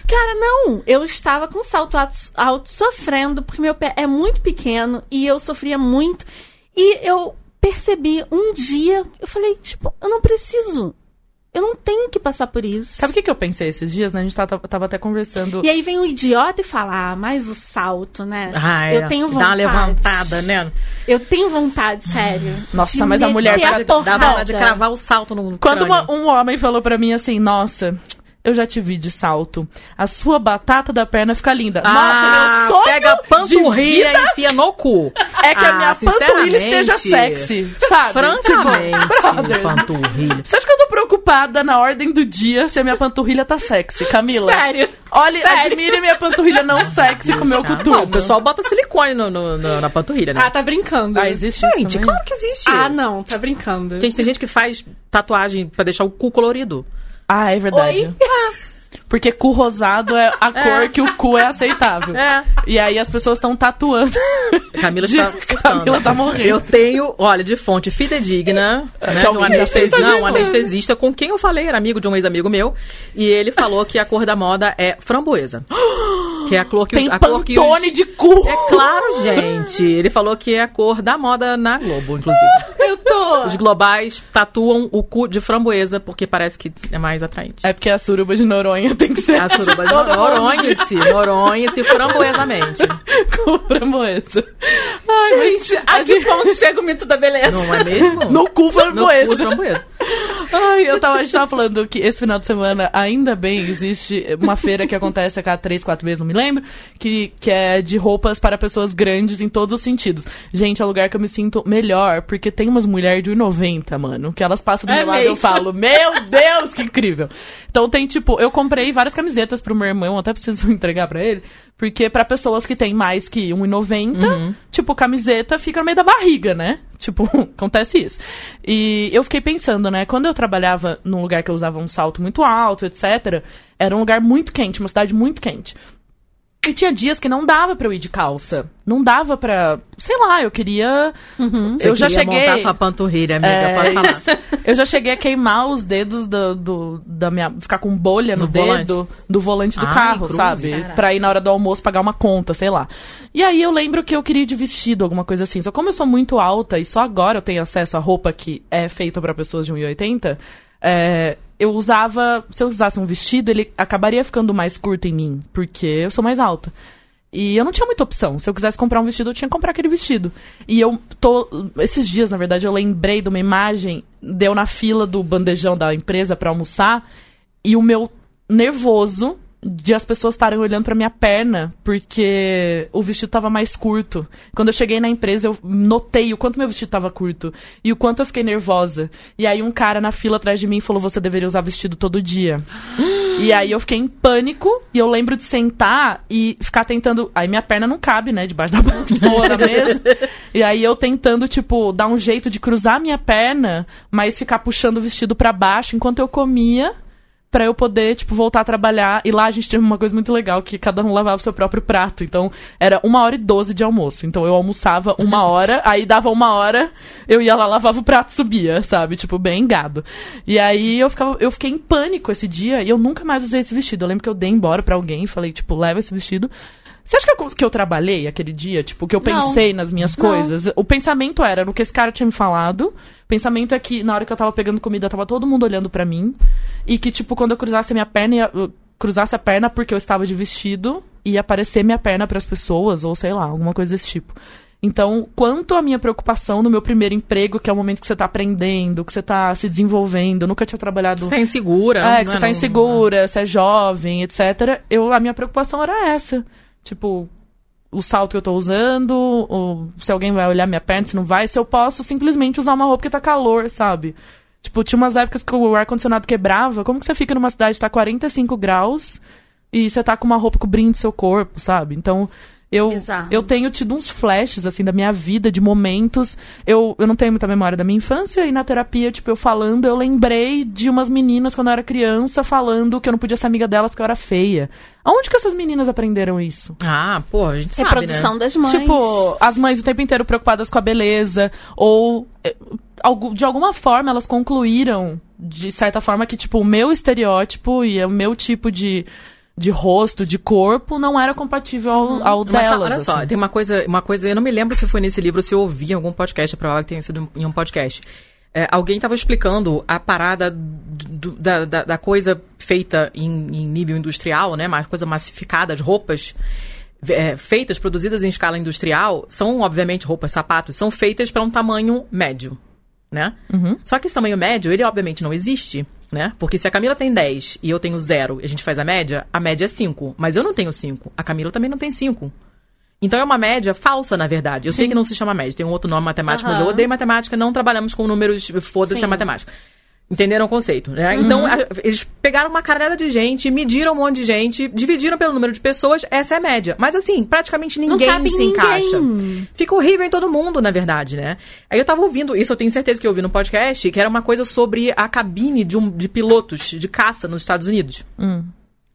Cara, não. Eu estava com salto alto, alto sofrendo, porque meu pé é muito pequeno e eu sofria muito. E eu percebi um dia, eu falei, tipo, eu não preciso. Eu não tenho que passar por isso. Sabe o que, que eu pensei esses dias, né? A gente tava, tava até conversando. E aí vem um idiota e fala, ah, mas o salto, né? Ai, eu tenho Dá vontade. uma levantada, né? Eu tenho vontade, sério. Nossa, mas a mulher a Dá vontade de cravar o salto no Quando uma- um homem falou pra mim assim, nossa, eu já te vi de salto. A sua batata da perna fica linda. Ah, nossa, meu sonho pega a de panturrilha vida e enfia no cu. é que a Ah, minha panturrilha esteja sexy, sabe? Francamente, Tipo, panturrilha. Você acha que eu tô preocupada na ordem do dia se a minha panturrilha tá sexy, Camila? Sério. Olha, Sério. admire minha panturrilha não sexy com o meu Ah, coturno. não, o pessoal bota silicone no, no- no- na panturrilha, né? Ah, tá brincando. Ah, existe isso gente, também? claro que existe. Ah, não, tá brincando. Gente, tem gente que faz tatuagem pra deixar o cu colorido. Ah, é verdade. Oi? Porque cu rosado é a cor que o cu é aceitável. É. E aí as pessoas estão tatuando. Camila está surtando. Camila tá morrendo. Eu tenho, olha, de fonte fidedigna, né, de um anestesista, isso. um anestesista com quem eu falei, era amigo de um ex-amigo meu, e ele falou que a cor da moda é framboesa. Que é a cor que Tem os, a cor que os... de cu. É claro, gente. Ele falou que é a cor da moda na Globo, inclusive. Os globais tatuam o cu de framboesa porque parece que é mais atraente. É porque a suruba de Noronha tem que ser A suruba de Noronha-se, Noronha-se framboesamente. com framboesa. Ai, Gente, a que ponto chega o mito da beleza? Não é mesmo? No cu No framboesa. cu framboesa. Ai, eu tava, a gente tava falando que esse final de semana, ainda bem, existe uma feira que acontece a cada três, quatro meses, não me lembro, que, que é de roupas para pessoas grandes em todos os sentidos. Gente, é o lugar que eu me sinto melhor, porque tem umas mulheres de 1,90, mano, que elas passam do É meu lado e eu falo, meu Deus, que incrível. Então tem, tipo, eu comprei várias camisetas pro meu irmão, até preciso entregar pra ele, porque pra pessoas que têm mais que 1,90, tipo, camiseta fica no meio da barriga, né? Tipo, acontece isso. E eu fiquei pensando, né? Quando eu trabalhava num lugar que eu usava um salto muito alto, etc., era um lugar muito quente, uma cidade muito quente. E tinha dias que não dava pra eu ir de calça. Não dava pra. Sei lá, eu queria. Você eu já queria cheguei. montar sua panturrilha, amiga, É, pode falar. Eu já cheguei a queimar os dedos do, do- da minha. ficar com bolha no, No dedo volante? do volante do Ai, carro, cruzes. sabe? Caraca. Pra ir na hora do almoço pagar uma conta, sei lá. E aí eu lembro que eu queria ir de vestido, alguma coisa assim. Só como eu sou muito alta e só agora eu tenho acesso a roupa que é feita pra pessoas de 1,80, é, eu usava. Se eu usasse um vestido, ele acabaria ficando mais curto em mim, porque eu sou mais alta. E eu não tinha muita opção. Se eu quisesse comprar um vestido, eu tinha que comprar aquele vestido. E eu tô. Esses dias, na verdade, eu lembrei de uma imagem. Deu na fila do bandejão da empresa pra almoçar. E o meu nervoso de as pessoas estarem olhando pra minha perna, porque o vestido tava mais curto. Quando eu cheguei na empresa, eu notei o quanto meu vestido tava curto e o quanto eu fiquei nervosa. E aí um cara na fila atrás de mim falou: "Você deveria usar vestido todo dia". e aí eu fiquei em pânico e eu lembro de sentar e ficar tentando, aí minha perna não cabe, né, debaixo da boa na mesa. E aí eu tentando tipo dar um jeito de cruzar minha perna, mas ficar puxando o vestido para baixo enquanto eu comia para eu poder, tipo, voltar a trabalhar. E lá a gente teve uma coisa muito legal, que cada um lavava o seu próprio prato. Então, era uma hora e doze de almoço. Então, eu almoçava uma hora, aí dava uma hora, eu ia lá, lavava o prato subia, sabe? Tipo, bem gado. E aí, eu, ficava, eu fiquei em pânico esse dia, e eu nunca mais usei esse vestido. Eu lembro que eu dei embora para alguém, falei, tipo, leva esse vestido. Você acha que eu, que eu trabalhei aquele dia? Tipo, que eu pensei Não. nas minhas Não. coisas? O pensamento era no que esse cara tinha me falado. O pensamento é que na hora que eu tava pegando comida, tava todo mundo olhando para mim. E que, tipo, quando eu cruzasse a minha perna, ia, cruzasse a perna porque eu estava de vestido, ia aparecer minha perna para as pessoas, ou sei lá, alguma coisa desse tipo. Então, quanto à minha preocupação no meu primeiro emprego, que é o momento que você tá aprendendo, que você tá se desenvolvendo, eu nunca tinha trabalhado. Você tá insegura, É, que você tá não, insegura, não. você é jovem, etc. Eu, a minha preocupação era essa. Tipo, o salto que eu tô usando, se alguém vai olhar minha perna, se não vai, se eu posso simplesmente usar uma roupa que tá calor, sabe? Tipo, tinha umas épocas que o ar-condicionado quebrava. Como que você fica numa cidade que tá 45 graus e você tá com uma roupa cobrindo seu corpo, sabe? Então, eu, eu tenho tido uns flashes, assim, da minha vida, de momentos. Eu, eu não tenho muita memória da minha infância, e na terapia, tipo, eu falando, eu lembrei de umas meninas quando eu era criança falando que eu não podia ser amiga delas porque eu era feia. Aonde que essas meninas aprenderam isso? Ah, pô, a gente sabe, Reprodução né? das mães. Tipo, as mães o tempo inteiro preocupadas com a beleza, ou eh, de alguma forma elas concluíram, de certa forma, que, tipo, o meu estereótipo e o meu tipo de de rosto, de corpo, não era compatível ao, uhum. ao delas. olha assim. só, tem uma coisa, uma coisa, eu não me lembro se foi nesse livro, se eu ouvi em algum podcast, é provável que tenha sido em um podcast. É, alguém estava explicando a parada do, da, da, da, coisa feita em, em, nível industrial, né? Uma coisa massificada, as roupas é, feitas, produzidas em escala industrial, são, obviamente, roupas, sapatos, são feitas para um tamanho médio, né? Uhum. Só que esse tamanho médio, ele obviamente não existe né? Porque se a Camila tem 10 e eu tenho 0 e a gente faz a média, a média é 5. Mas eu não tenho 5. A Camila também não tem 5. Então é uma média falsa, na verdade. Eu Sim. sei que não se chama média, tem um outro nome matemático, uhum. mas eu odeio matemática, não trabalhamos com números, foda-se a matemática. Entenderam o conceito, né? Uhum. Então, a, eles pegaram uma caralhada de gente, mediram um monte de gente, dividiram pelo número de pessoas, essa é a média. Mas assim, praticamente ninguém se ninguém. encaixa. Fica horrível em todo mundo, na verdade, né? Aí eu tava ouvindo, isso eu tenho certeza que eu ouvi no podcast, que era uma coisa sobre a cabine de, um, de pilotos de caça nos Estados Unidos. Hum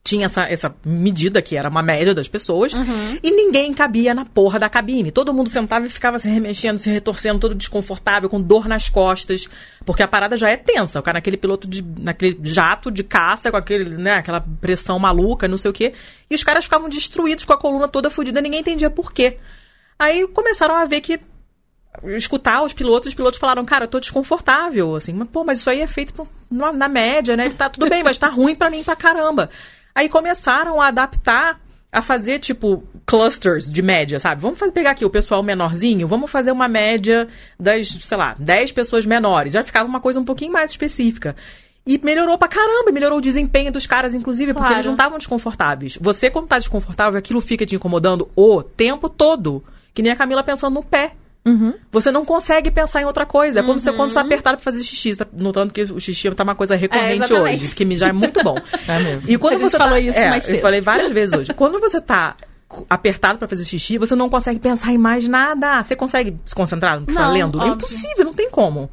tinha essa, essa medida, que era uma média das pessoas, uhum. e ninguém cabia na porra da cabine. Todo mundo sentava e ficava se remexendo, se retorcendo, todo desconfortável, com dor nas costas, porque a parada já é tensa. O cara naquele piloto de. naquele jato de caça, com aquele, né, aquela pressão maluca, não sei o quê. E os caras ficavam destruídos com a coluna toda fodida, ninguém entendia por quê. Aí começaram a ver que escutar os pilotos, os pilotos falaram, cara, eu tô desconfortável, assim, mas, pô, mas isso aí é feito na, na média, né? Tá tudo bem, mas tá ruim para mim pra caramba. Aí começaram a adaptar a fazer, tipo, clusters de média, sabe? Vamos fazer, pegar aqui o pessoal menorzinho, vamos fazer uma média das, sei lá, 10 pessoas menores. Já ficava uma coisa um pouquinho mais específica. E melhorou pra caramba, melhorou o desempenho dos caras, inclusive, porque claro. eles não estavam desconfortáveis. Você, quando tá desconfortável, aquilo fica te incomodando o tempo todo. Que nem a Camila pensando no pé. Uhum. Você não consegue pensar em outra coisa. É como uhum. você quando está apertado para fazer xixi. Você tá notando que o xixi tá uma coisa recorrente é, hoje, porque mijar é muito bom. é mesmo. E quando você falou tá, isso é, mais cedo. Eu falei várias vezes hoje. Quando você tá apertado para fazer xixi, você não consegue pensar em mais nada. Você consegue se concentrar no que está lendo? Óbvio. É impossível, não tem como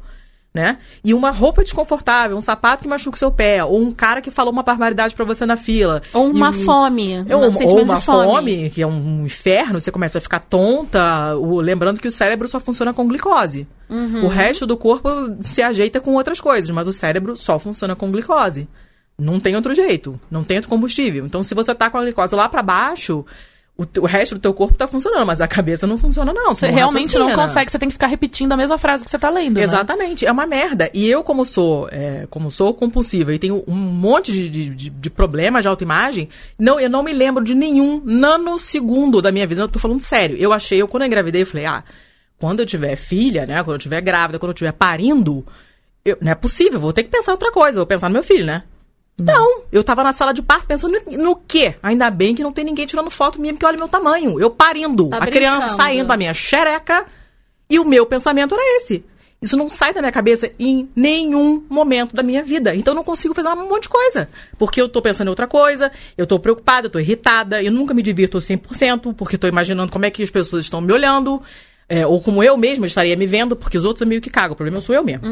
né? E uma roupa desconfortável, um sapato que machuca o seu pé, ou um cara que falou uma barbaridade para você na fila. Ou uma e, fome. Ou, uma, ou uma fome. fome. que é um inferno, você começa a ficar tonta, o, lembrando que o cérebro só funciona com glicose. Uhum. O resto do corpo se ajeita com outras coisas, mas o cérebro só funciona com glicose. Não tem outro jeito, não tem outro combustível. Então, se você tá com a glicose lá para baixo, o, o, resto do teu corpo tá funcionando, mas a cabeça não funciona, não. Você, realmente não consegue, você tem que ficar repetindo a mesma frase que você tá lendo. Né? Exatamente, né? é uma merda. E eu, como sou, é, como sou compulsiva e tenho um monte de, de, de, problemas de autoimagem, não, eu não me lembro de nenhum nanosegundo da minha vida. Eu tô falando sério. Eu achei, eu quando eu engravidei, eu falei, ah, quando eu tiver filha, né? Quando eu tiver grávida, quando eu tiver parindo, eu, não é possível, vou ter que pensar outra coisa, vou pensar no meu filho, né? Não, eu tava na sala de parto pensando no, quê? Ainda bem que não tem ninguém tirando foto minha, porque olha meu tamanho. Eu parindo, Tá a criança brincando. saindo da minha xereca. E o meu pensamento era esse. Isso não sai da minha cabeça em nenhum momento da minha vida. Então eu não consigo fazer um monte de coisa. Porque eu tô pensando em outra coisa, eu tô preocupada, eu tô irritada, eu nunca me divirto 100%, porque tô imaginando como é que as pessoas estão me olhando. É, ou como eu mesma estaria me vendo, porque os outros é meio que cagam. O problema sou eu mesmo.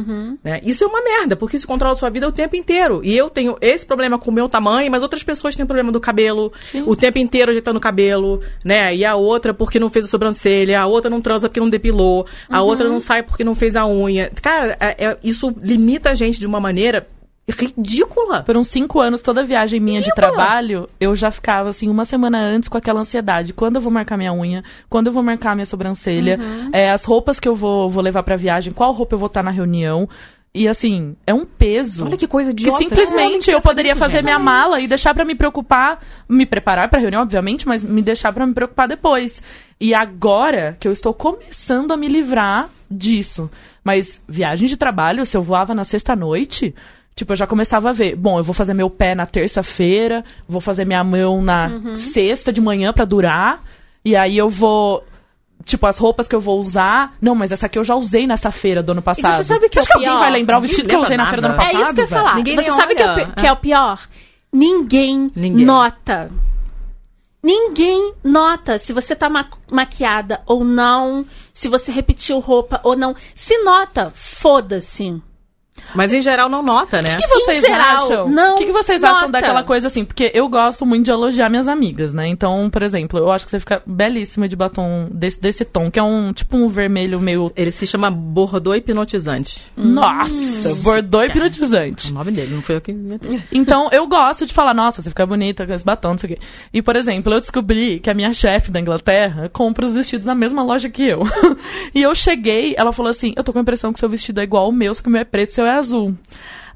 né? Isso é uma merda, porque isso controla a sua vida o tempo inteiro. E eu tenho esse problema com o meu tamanho, mas outras pessoas têm problema do cabelo, o tempo inteiro ajeitando o cabelo, né? E a outra porque não fez a sobrancelha, a outra não transa porque não depilou, a outra não sai porque não fez a unha. Cara, é- é- isso limita a gente de uma maneira ridícula. Por uns cinco anos, toda viagem minha de Ridícula. trabalho, eu já ficava, assim, uma semana antes com aquela ansiedade. Quando eu vou marcar minha unha? Quando eu vou marcar minha sobrancelha? Uhum. É, as roupas que eu vou, vou levar pra viagem? Qual roupa eu vou estar na reunião? E, assim, é um peso. Olha que coisa Que idiota. simplesmente Como eu poderia fazer gente? minha mala e deixar pra me preocupar, me preparar pra reunião, obviamente, mas me deixar pra me preocupar depois. E agora que eu estou começando a me livrar disso. Mas viagem de trabalho, se eu voava na sexta-noite, tipo, eu já começava a ver. Bom, eu vou fazer meu pé na terça-feira, vou fazer minha mão na Uhum. sexta de manhã pra durar, e aí eu vou. Tipo, as roupas que eu vou usar. Não, mas essa aqui eu já usei nessa feira do ano passado. sabe o que Você é que alguém vai lembrar o Ninguém vestido que eu usei na lembra feira do ano nada. passado? É isso que eu ia falar. Ninguém Você sabe que é, que é o pior? Ninguém, Ninguém. nota. Ninguém nota se você tá ma- maquiada ou não, se você repetiu roupa ou não. Se nota, foda-se. Mas em geral não nota, né? O que vocês Em geral, acham? não O que, que vocês acham nota. daquela coisa assim? Porque eu gosto muito de elogiar minhas amigas, né? Então, por exemplo, eu acho que você fica belíssima de batom desse, desse tom, que é um tipo um vermelho meio. Ele se chama Bordô Hipnotizante. Nossa! Bordô hipnotizante. É o nome dele, não foi eu que inventei. Então, eu gosto de falar, nossa, você fica bonita com esse batom, não sei o quê. E, por exemplo, eu descobri que a minha chefe da Inglaterra compra os vestidos na mesma loja que eu. e eu cheguei, ela falou assim, eu tô com a impressão que seu vestido é igual ao meu, só que o meu é preto e o seu é azul.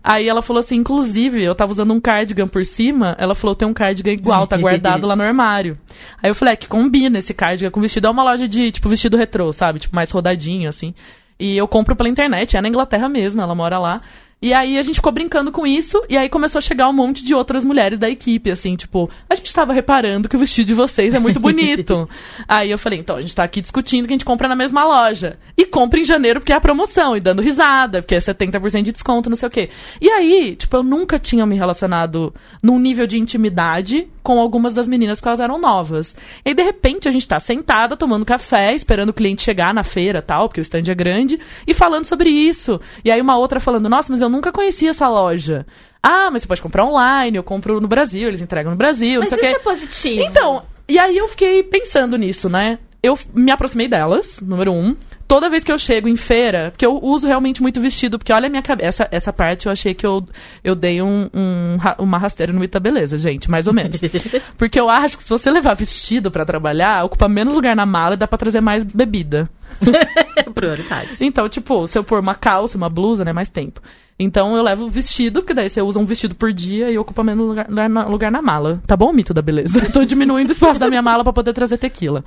Aí ela falou assim, inclusive, eu tava usando um cardigan por cima, ela falou, tem um cardigan igual, tá guardado lá no armário. Aí eu falei, é que combina esse cardigan com vestido. É uma loja de, tipo, vestido retrô, sabe? Tipo, mais rodadinho, assim. E eu compro pela internet, é na Inglaterra mesmo, ela mora lá. E aí a gente ficou brincando com isso, e aí começou a chegar um monte de outras mulheres da equipe, assim, tipo, a gente tava reparando que o vestido de vocês é muito bonito. aí eu falei, então, a gente tá aqui discutindo que a gente compra na mesma loja. E compra em janeiro porque é a promoção, e dando risada, porque é 70% de desconto, não sei o quê. E aí, tipo, eu nunca tinha me relacionado num nível de intimidade com algumas das meninas que elas eram novas. E aí, de repente, a gente tá sentada, tomando café, esperando o cliente chegar na feira tal, porque o stand é grande, e falando sobre isso. E aí uma outra falando, nossa, mas eu nunca conhecia essa loja. Ah, mas você pode comprar online, eu compro no Brasil, eles entregam no Brasil, Mas isso é positivo. Então, e aí eu fiquei pensando nisso, né? Eu me aproximei delas, número um. Toda vez que eu chego em feira, porque eu uso realmente muito vestido, porque olha a minha cabeça. Essa, essa parte eu achei que eu, eu dei um, um uma rasteira no Ita Beleza, gente, mais ou menos. porque eu acho que se você levar vestido pra trabalhar, ocupa menos lugar na mala e dá pra trazer mais bebida. Prioridade. Então, tipo, se eu pôr uma calça, uma blusa, né, mais tempo. Então eu levo o vestido, porque daí você usa um vestido por dia e ocupa menos lugar, lugar na, lugar na mala. Tá bom, mito da beleza? Tô diminuindo o espaço da minha mala pra poder trazer tequila.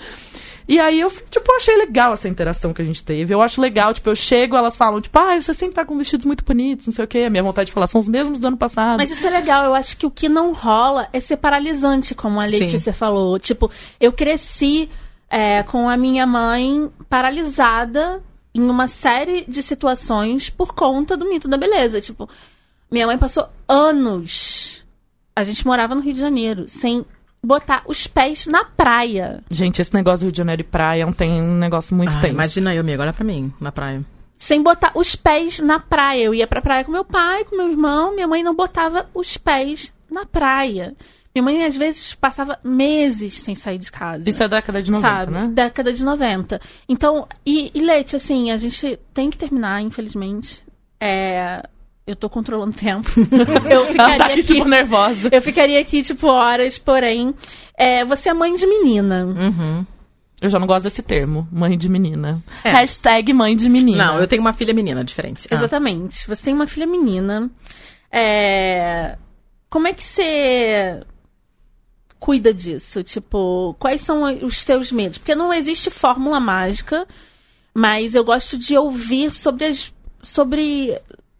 E aí eu, tipo, achei legal essa interação que a gente teve. Eu acho legal, tipo, eu chego, elas falam, tipo, ah, você sempre tá com vestidos muito bonitos, não sei o quê. A minha vontade de falar são os mesmos do ano passado. Mas isso é legal, eu acho que o que não rola é ser paralisante, como a Letícia falou. Tipo, eu cresci é, com a minha mãe paralisada em uma série de situações por conta do mito da beleza. Tipo, minha mãe passou anos. A gente morava no Rio de Janeiro, sem botar os pés na praia. Gente, esse negócio do Rio de Janeiro e praia não tem um negócio muito Ah, tenso. imagina eu, amiga, olha pra mim, na praia. Sem botar os pés na praia. Eu ia pra praia com meu pai, com meu irmão, minha mãe não botava os pés na praia. Minha mãe, às vezes, passava meses sem sair de casa. Isso é década de 90, sabe? né? Década de 90. Então, e, e Leite, assim, a gente tem que terminar, infelizmente. É, eu tô controlando o tempo. eu Ela ficaria tá aqui, aqui, tipo, nervosa. eu ficaria aqui, tipo, horas, porém. é, você é mãe de menina. Eu já não gosto desse termo, mãe de menina. É. Hashtag mãe de menina. Não, eu tenho uma filha menina diferente. Ah. Exatamente. Você tem uma filha menina. É, Como é que você cuida disso? Tipo, quais são os seus medos? Porque não existe fórmula mágica, mas eu gosto de ouvir sobre as. sobre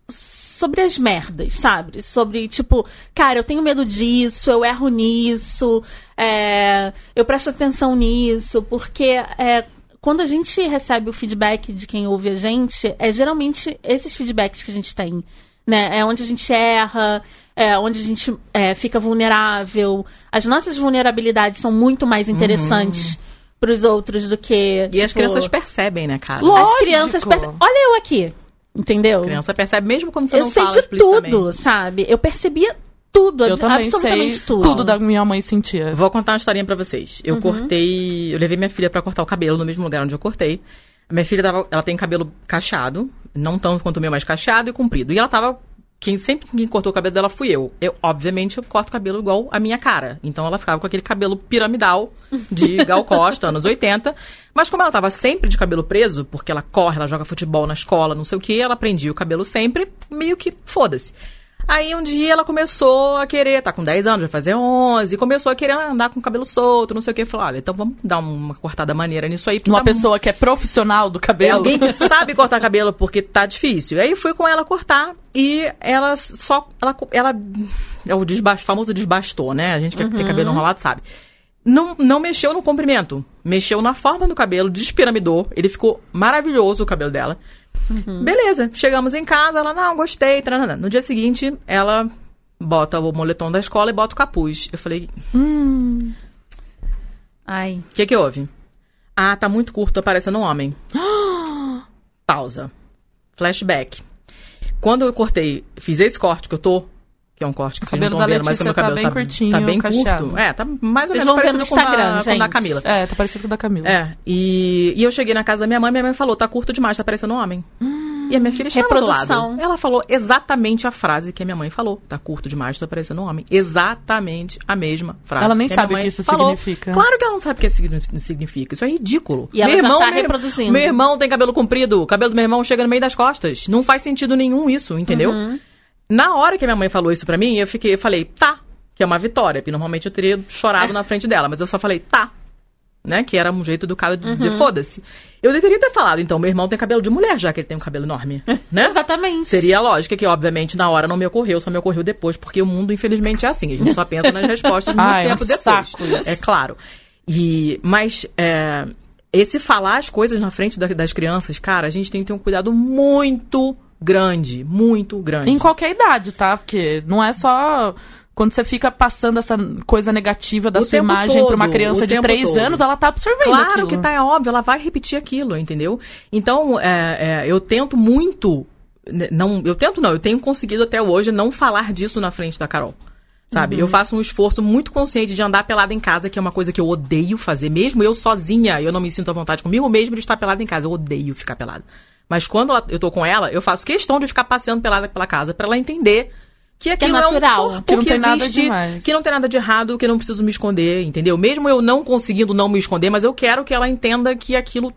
sobre as merdas, sabe? Sobre, tipo, cara, eu tenho medo disso, eu erro nisso, é, eu presto atenção nisso, porque é, quando a gente recebe o feedback de quem ouve a gente, é geralmente esses feedbacks que a gente tem, né? É onde a gente erra, é onde a gente é, fica vulnerável. As nossas vulnerabilidades são muito mais interessantes Uhum. para os outros do que. E as tipo, crianças percebem, né, cara? As crianças percebem. Olha eu aqui, entendeu? A criança percebe mesmo quando você eu não sei fala de explicitamente. tudo, sabe? Eu percebia tudo, Eu também absolutamente sei tudo. tudo da minha mãe sentia. Vou contar uma historinha pra vocês. Uhum. Eu cortei. Eu levei minha filha pra cortar o cabelo no mesmo lugar onde eu cortei. A minha filha tava, ela tem cabelo cacheado, não tanto quanto o meu, mas cacheado e comprido. E ela tava. Quem sempre quem cortou o cabelo dela fui eu. Eu, obviamente, eu corto cabelo igual a minha cara. Então ela ficava com aquele cabelo piramidal de Gal Costa, anos 80. Mas como ela tava sempre de cabelo preso, porque ela corre, ela joga futebol na escola, não sei o que, ela prendia o cabelo sempre, meio que foda-se. Aí um dia ela começou a querer, tá com 10 anos, vai fazer 11, começou a querer andar com o cabelo solto, não sei o que. Falou, olha, então vamos dar uma cortada maneira nisso aí. Uma tá pessoa que é profissional do é cabelo. alguém que sabe cortar cabelo porque tá difícil. Aí fui com ela cortar e ela só. Ela. ela é o desbasto, famoso desbastou, né? A gente que tem cabelo enrolado sabe. Não, não mexeu no comprimento. Mexeu na forma do cabelo, despiramidou. Ele ficou maravilhoso o cabelo dela. Beleza, chegamos em casa, ela, não, gostei. Taranana. No dia seguinte, ela bota o moletom da escola e bota o capuz. Eu falei, Ai. o que que houve? Ah, tá muito curto, tô parecendo um homem. Pausa. Flashback. Quando eu cortei, fiz esse corte que eu tô, que é um corte que O vocês não cabelo estão da vendo, mas o meu Letícia tá cabelo bem tá, curtinho, tá bem cacheado. curto. É, tá mais ou menos parecido no com o da- Instagram, com o da. Camila. É, tá parecido com o da Camila. É, e, e eu cheguei na casa da minha mãe, minha mãe falou, tá curto demais, tá parecendo um homem. e a minha filha estava do lado. Ela falou exatamente a frase que a minha mãe falou. Tá curto demais, tá parecendo um homem. Exatamente a mesma frase. Ela nem sabe o que isso falou. significa. Claro que ela não sabe o que isso signi- significa. Isso é ridículo. E ela meu irmão, tá meu- reproduzindo. Meu irmão tem cabelo comprido, o cabelo do meu irmão chega no meio das costas. Não faz sentido nenhum isso, entendeu? Uhum. Na hora que a minha mãe falou isso pra mim, eu fiquei, eu falei, tá, que é uma vitória, porque normalmente eu teria chorado na frente dela, mas eu só falei, tá. Né? Que era um jeito educado de dizer, Uhum. foda-se. Eu deveria ter falado, então, meu irmão tem cabelo de mulher, já que ele tem um cabelo enorme. Né? Exatamente. Seria a lógica que, obviamente, na hora não me ocorreu, só me ocorreu depois, porque o mundo, infelizmente, é assim. A gente só pensa nas respostas muito Ai, é tempo depois. saco isso. É claro. E, mas é, esse falar as coisas na frente da- das crianças, cara, a gente tem que ter um cuidado muito grande, muito grande. Em qualquer idade, tá? Porque não é só. Quando você fica passando essa coisa negativa da O sua imagem pra uma criança de tempo 3 todo. anos, ela tá absorvendo Claro aquilo. que tá, é óbvio, ela vai repetir aquilo, entendeu? Então, é, é, eu tento muito. né, Não, eu tento não, eu tenho conseguido até hoje não falar disso na frente da Carol. Sabe? Uhum. Eu faço um esforço muito consciente de andar pelada em casa, que é uma coisa que eu odeio fazer. Mesmo eu sozinha, eu não me sinto à vontade comigo mesmo de estar pelada em casa. Eu odeio ficar pelada. Mas quando ela- eu tô com ela, eu faço questão de ficar passeando pelada pela casa pra ela entender que aquilo é, natural, um corpo que não tem nada existe, demais. que não tem nada de errado, que eu não preciso me esconder, entendeu? Mesmo eu não conseguindo não me esconder, mas eu quero que ela entenda que aquilo,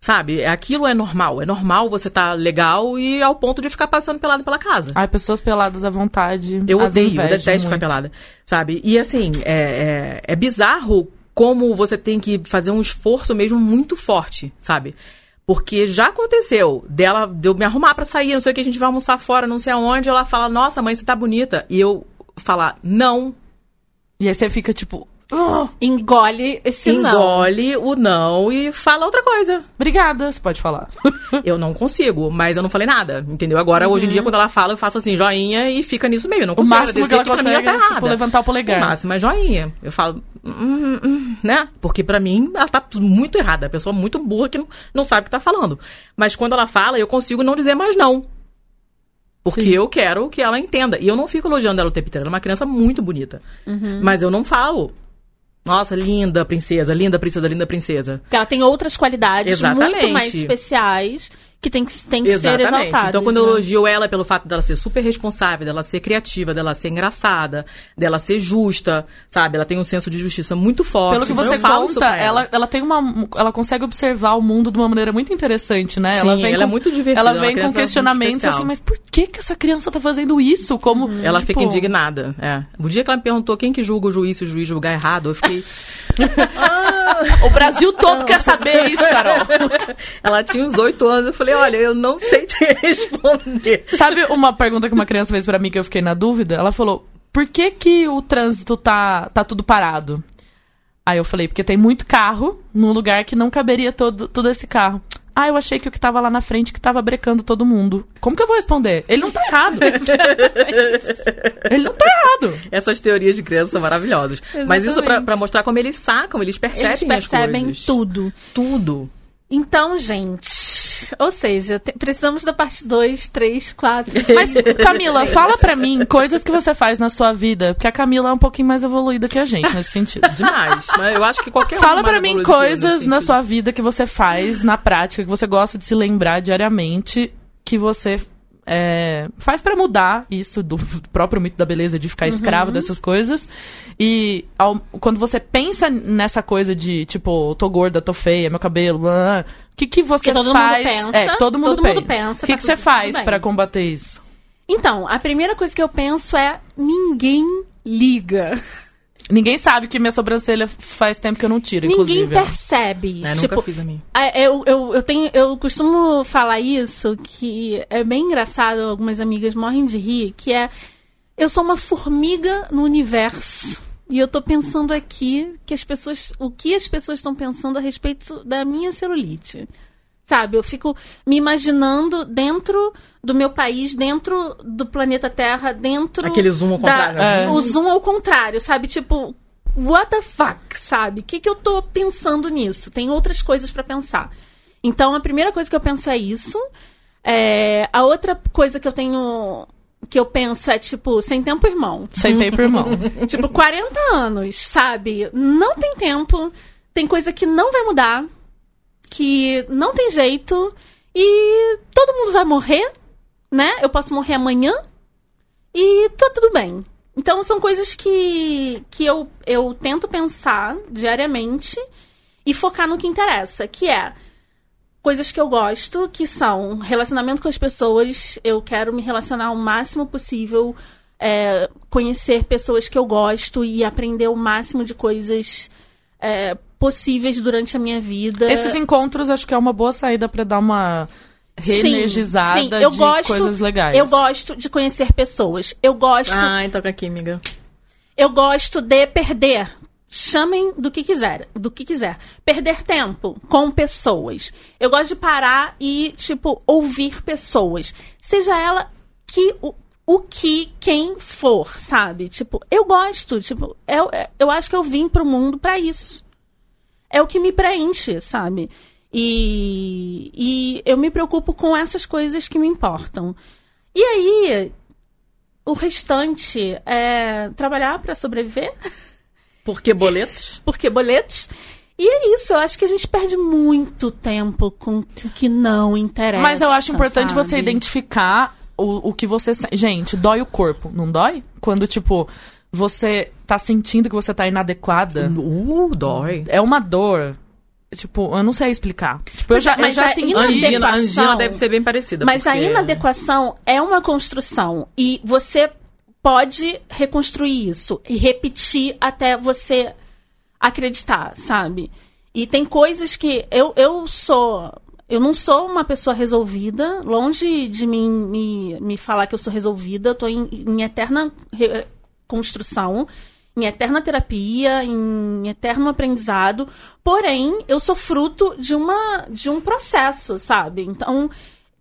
sabe, aquilo é normal. É normal você estar legal e ao ponto de ficar passando pelado pela casa. Ai, pessoas peladas à vontade. Eu odeio, eu detesto ficar muito. pelada, sabe? E assim, é, é, é bizarro como você tem que fazer um esforço mesmo muito forte, sabe? Porque já aconteceu dela, de eu me arrumar pra sair, não sei o que, a gente vai almoçar fora, não sei aonde, ela fala, nossa, mãe, você tá bonita. E eu falar, não, E aí você fica tipo, Engole esse não. engole o não e fala outra coisa. obrigada, você pode falar. Eu não consigo, mas eu não falei nada, entendeu? Agora, hoje em dia, quando ela fala, eu faço assim, joinha e fica nisso mesmo. Eu não O consigo máximo que ela que pra mim consegue tá tipo, levantar o polegar. O máximo é joinha. Eu falo, hum, hum, né? Porque pra mim ela tá muito errada. A pessoa muito burra que não, não sabe o que tá falando. Mas quando ela fala, eu consigo não dizer mais não. Porque Sim. eu quero que ela entenda. E eu não fico elogiando ela o tempo inteiro. Ela é uma criança muito bonita. Mas eu não falo. Nossa, linda princesa, linda princesa, linda princesa. Porque ela tem outras qualidades Exatamente. muito mais especiais que tem que, tem que ser exaltadas. Então, quando eu né? elogio ela pelo fato dela ser super responsável, dela ser criativa, dela ser engraçada, dela ser justa, sabe? Ela tem um senso de justiça muito forte. Pelo que Então, você eu falo isso conta, pra ela, ela tem uma. Ela consegue observar o mundo de uma maneira muito interessante, né? Sim, ela vem ela é com, muito divertida, Ela ela é vem com questionamentos assim, mas por que, que essa criança tá fazendo isso? Como. Ela tipo, fica indignada. É. O dia que ela me perguntou quem que julga o juiz se o juiz julgar errado, eu fiquei. O Brasil todo quer saber isso, Carol. ela tinha uns oito anos, eu falei, falei, olha, eu não sei te responder. Sabe uma pergunta que uma criança fez pra mim que eu fiquei na dúvida? Ela falou: por que, que o trânsito tá, tá tudo parado? Aí eu falei, porque tem muito carro num lugar que não caberia todo, todo esse carro. Ah, eu achei que o que tava lá na frente que tava brecando todo mundo. Como que eu vou responder? Ele não tá errado. Ele não tá errado. Essas teorias de criança são maravilhosas. Mas isso pra, Exatamente. pra mostrar como eles sacam, eles percebem, Eles percebem tudo. Tudo. Então, gente. Ou seja, te- precisamos da parte 2, 3, 4. Mas, Camila, fala pra mim coisas que você faz na sua vida, porque a Camila é um pouquinho mais evoluída que a gente nesse sentido. Demais. Mas eu acho que qualquer um Fala pra mim coisas na sua vida que você faz na prática, que você gosta de se lembrar diariamente, que você é, faz pra mudar isso do próprio mito da beleza, de ficar Uhum. escravo dessas coisas. E ao- quando você pensa nessa coisa de, tipo, tô gorda, tô feia, meu cabelo, o que, que você Que todo mundo faz? pensa, é, todo mundo todo mundo pensa. pensa, O que, tá que você faz pra combater isso? Então, a primeira coisa que eu penso é: ninguém liga. Ninguém sabe que minha sobrancelha faz tempo que eu não tiro, Ninguém inclusive. percebe. É, tipo, nunca fiz a minha. É, Eu, eu, eu, tenho, eu costumo falar isso, que é bem engraçado, algumas amigas morrem de rir, que é eu sou uma formiga no universo. E eu tô pensando aqui que as pessoas. O que as pessoas estão pensando a respeito da minha celulite. Sabe, eu fico me imaginando dentro do meu país, dentro do planeta Terra, dentro. Aquele zoom ao da- contrário, né? É. O zoom ao contrário, sabe? Tipo, what the fuck, sabe? O que, que eu tô pensando nisso? Tem outras coisas pra pensar. Então, a primeira coisa que eu penso é isso. É, a outra coisa que eu tenho. Que eu penso é, tipo, sem tempo, irmão. Sentei pro irmão. tipo, 40 anos, sabe? Não tem tempo. Tem coisa que não vai mudar. Que não tem jeito. E todo mundo vai morrer, né? Eu posso morrer amanhã. E tá tudo bem. Então são coisas que, que eu, eu tento pensar diariamente e focar no que interessa, que é coisas que eu gosto, que são relacionamento com as pessoas. Eu quero me relacionar o máximo possível, é, conhecer pessoas que eu gosto e aprender o máximo de coisas é, possíveis durante a minha vida. Esses encontros acho que é uma boa saída pra dar uma reenergizada sim, sim. Eu de gosto, coisas legais. Eu gosto de conhecer pessoas. Eu gosto Ai, toca aqui, amiga. Eu gosto de perder. Chamem do que quiser, do que quiser. Perder tempo com pessoas. Eu gosto de parar e, tipo, ouvir pessoas. Seja ela que o, o que quem for, sabe? Tipo, eu gosto, tipo, eu, eu acho que eu vim pro mundo pra isso. É o que me preenche, sabe? E, e eu me preocupo com essas coisas que me importam. E aí, o restante é trabalhar pra sobreviver, Por que boletos? porque boletos. E é isso, eu acho que a gente perde muito tempo com o que não interessa. Mas eu acho importante sabe? você identificar o, o que você. Gente, dói o corpo, não dói? Quando, tipo, você tá sentindo que você tá inadequada. Uh, dói. É uma dor. Tipo, eu não sei explicar. Tipo, eu já, eu Mas já a senti. Angina, a Inadequação. angina deve ser bem parecida. Mas a porque- inadequação é uma construção. E você pode reconstruir isso e repetir até você acreditar, sabe? E tem coisas que eu, eu sou. Eu não sou uma pessoa resolvida, longe de mim me, me falar que eu sou resolvida, eu tô em, em eterna re- construção, em eterna terapia, em eterno aprendizado. Porém, eu sou fruto de uma de um processo, sabe? Então,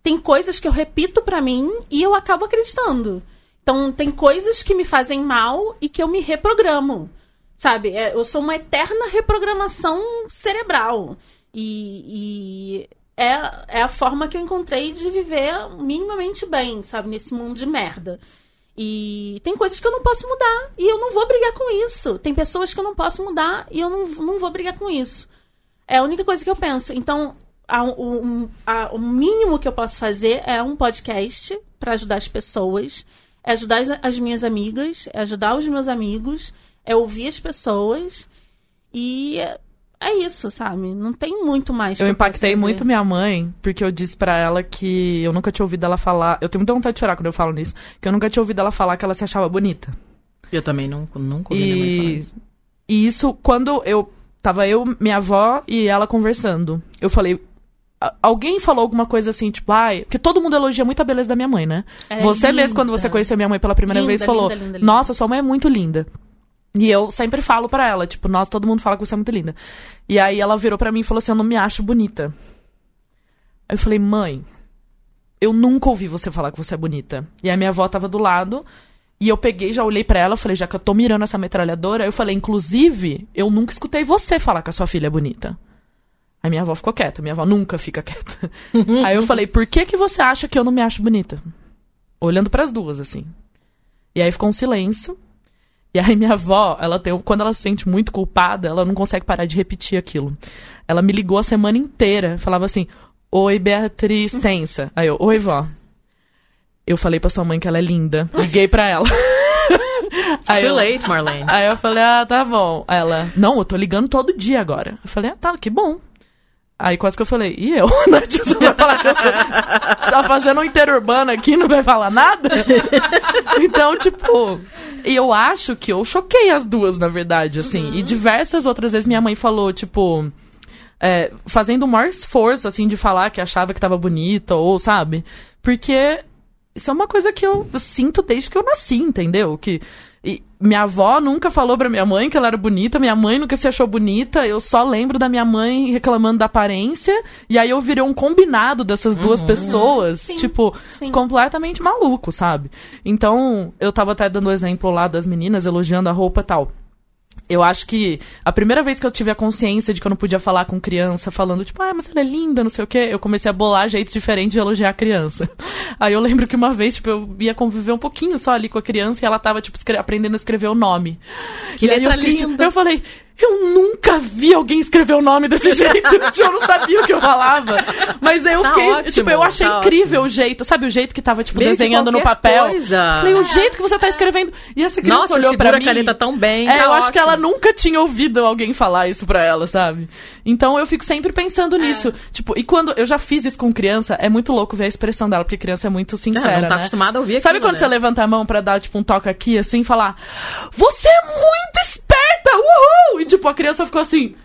tem coisas que eu repito pra mim e eu acabo acreditando. Então, tem coisas que me fazem mal e que eu me reprogramo. Sabe? É, eu sou uma eterna reprogramação cerebral. E, e é, é a forma que eu encontrei de viver minimamente bem, sabe? Nesse mundo de merda. E tem coisas que eu não posso mudar e eu não vou brigar com isso. Tem pessoas que eu não posso mudar e eu não, não vou brigar com isso. É a única coisa que eu penso. Então, a- o, a- o mínimo que eu posso fazer é um podcast para ajudar as pessoas, é ajudar as, as minhas amigas, é ajudar os meus amigos, é ouvir as pessoas e é, isso, sabe? Não tem muito mais. que Eu impactei fazer. muito minha mãe, porque eu disse pra ela que eu nunca tinha ouvido ela falar. Eu tenho muita vontade de chorar quando eu falo nisso, que eu nunca tinha ouvido ela falar que ela se achava bonita. Eu também não, nunca ouvi minha mãe falar E, isso. e isso, quando eu. Tava eu, minha avó e ela conversando. Eu falei. Alguém falou alguma coisa assim, tipo, ai. Porque todo mundo elogia muito a beleza da minha mãe, né? Ela é você mesmo, quando você conheceu minha mãe pela primeira Linda, vez, falou: linda, linda, linda. Nossa, sua mãe é muito linda. E eu sempre falo pra ela, tipo, nossa, todo mundo fala que você é muito linda. E aí ela virou pra mim e falou assim: Eu não me acho bonita. Aí eu falei, mãe, eu nunca ouvi você falar que você é bonita. E a minha avó tava do lado. E eu peguei, já olhei pra ela, falei, já que eu tô mirando essa metralhadora, eu falei, inclusive, eu nunca escutei você falar que a sua filha é bonita. Aí minha avó ficou quieta, minha avó nunca fica quieta. Aí eu falei, por que que você acha que eu não me acho bonita? Olhando pras duas, assim. E aí ficou um silêncio. E aí minha avó, ela tem, quando ela se sente muito culpada, ela não consegue parar de repetir aquilo. Ela me ligou a semana inteira, falava assim: "Oi, Beatriz tensa". Aí eu: "Oi, vó". Eu falei pra sua mãe que ela é linda. Liguei pra ela. Aí Too eu- late, Marlene. Aí eu falei, ah, tá bom. Ela, não, eu tô ligando todo dia agora. Eu falei, ah, tá, que bom. Aí quase que eu falei, e eu? Né? Você vai falar que sou... tá fazendo um interurbano aqui, não vai falar nada? então, tipo, e eu acho que eu choquei as duas, na verdade, assim. E diversas outras vezes minha mãe falou, tipo, é, fazendo o maior esforço, assim, de falar que achava que tava bonita, ou, sabe? Porque isso é uma coisa que eu, eu sinto desde que eu nasci, entendeu? Que e minha avó nunca falou pra minha mãe que ela era bonita, minha mãe nunca se achou bonita, eu só lembro da minha mãe reclamando da aparência, e aí eu virei um combinado dessas duas pessoas, Sim, tipo, sim. completamente maluco, sabe? Então, eu tava até dando o exemplo lá das meninas elogiando a roupa e tal. Eu acho que a primeira vez que eu tive a consciência de que eu não podia falar com criança, falando, tipo, ah, mas ela é linda, não sei o quê, eu comecei a bolar jeitos diferentes de elogiar a criança. Aí eu lembro que uma vez, tipo, eu ia conviver um pouquinho só ali com a criança e ela tava, tipo, aprendendo a escrever o nome. Que E eu letra fiquei, tipo, linda. eu falei, eu nunca vi alguém escrever o nome desse jeito. Eu não sabia o que eu falava. Mas aí eu Tá fiquei, ótimo, tipo, eu achei tá incrível o jeito. Sabe o jeito que tava, tipo, que desenhando no papel? coisa. Falei, o jeito que você tá escrevendo. E essa criança Nossa, olhou pra a mim. caneta tão bem, É, tá eu acho que ótimo. ela nunca tinha ouvido alguém falar isso pra ela, sabe? Então eu fico sempre pensando nisso. Tipo, e quando eu já fiz isso com criança, é muito louco ver a expressão dela, porque criança é muito sincera, Ah, não tá né? acostumada a ouvir Sabe aquilo, quando né? você levanta a mão pra dar, tipo, um toque aqui, assim, e falar Você é muito esperta! Uhul! E, tipo, a criança ficou assim...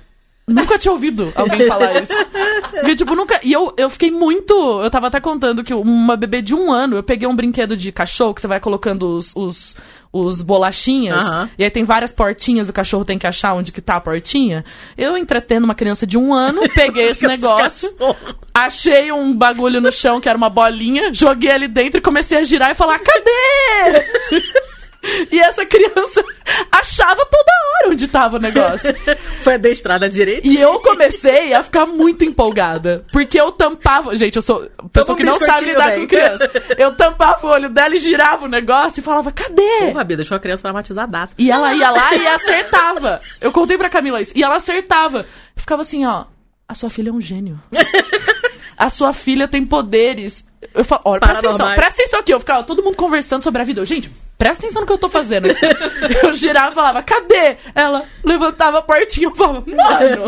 Nunca tinha ouvido alguém falar isso. Porque, tipo, nunca. E eu, eu fiquei muito. Eu tava até contando que uma bebê de um ano, eu peguei um brinquedo de cachorro que você vai colocando os, os, os bolachinhas. Aham. E aí tem várias portinhas, o cachorro tem que achar onde que tá a portinha. Eu entretendo uma criança de um ano, peguei esse negócio, achei um bagulho no chão que era uma bolinha, joguei ali dentro e comecei a girar e falar: cadê? E essa criança achava toda hora onde tava o negócio. Foi adestrada direito. E eu comecei a ficar muito empolgada. Porque eu tampava. Gente, eu sou pessoa que não sabe lidar com criança. Eu tampava o olho dela e girava o negócio e falava, cadê? Porra, Bia, deixou a criança traumatizadaça. E ela ia lá e acertava. Eu contei pra Camila isso. E ela acertava. Eu ficava assim, ó. A sua filha é um gênio. A sua filha tem poderes. Eu falo, olha, presta atenção, presta atenção aqui. Eu ficava todo mundo conversando sobre a vida. Eu, gente, presta atenção no que eu tô fazendo aqui. Eu girava e falava, cadê? Ela levantava a portinha e falava, mano.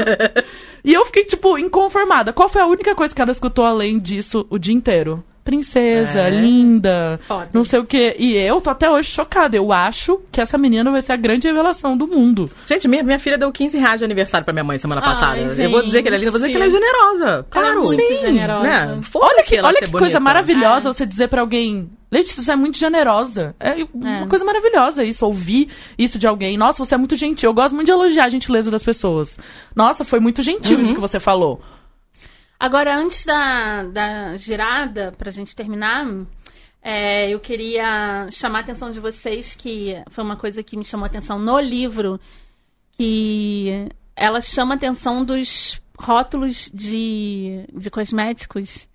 E eu fiquei, tipo, inconformada. Qual foi a única coisa que ela escutou além disso o dia inteiro? Princesa, É. linda, Foda. não sei o quê. E eu tô até hoje chocada. Eu acho que essa menina vai ser a grande revelação do mundo. Gente, minha, minha filha deu 15 reais de aniversário pra minha mãe semana Ai, passada. gente. Eu vou dizer que ela é linda, vou dizer que ela é generosa. Claro. Ela é muito generosa. Né? Olha que, olha que coisa maravilhosa É. você dizer pra alguém. Letícia, você é muito generosa. É uma coisa maravilhosa isso, ouvir isso de alguém. Nossa, você é muito gentil. Eu gosto muito de elogiar a gentileza das pessoas. Nossa, foi muito gentil isso que você falou. Agora, antes da, da girada, pra gente terminar, é, eu queria chamar a atenção de vocês que foi uma coisa que me chamou a atenção no livro, que ela chama a atenção dos rótulos de, de cosméticos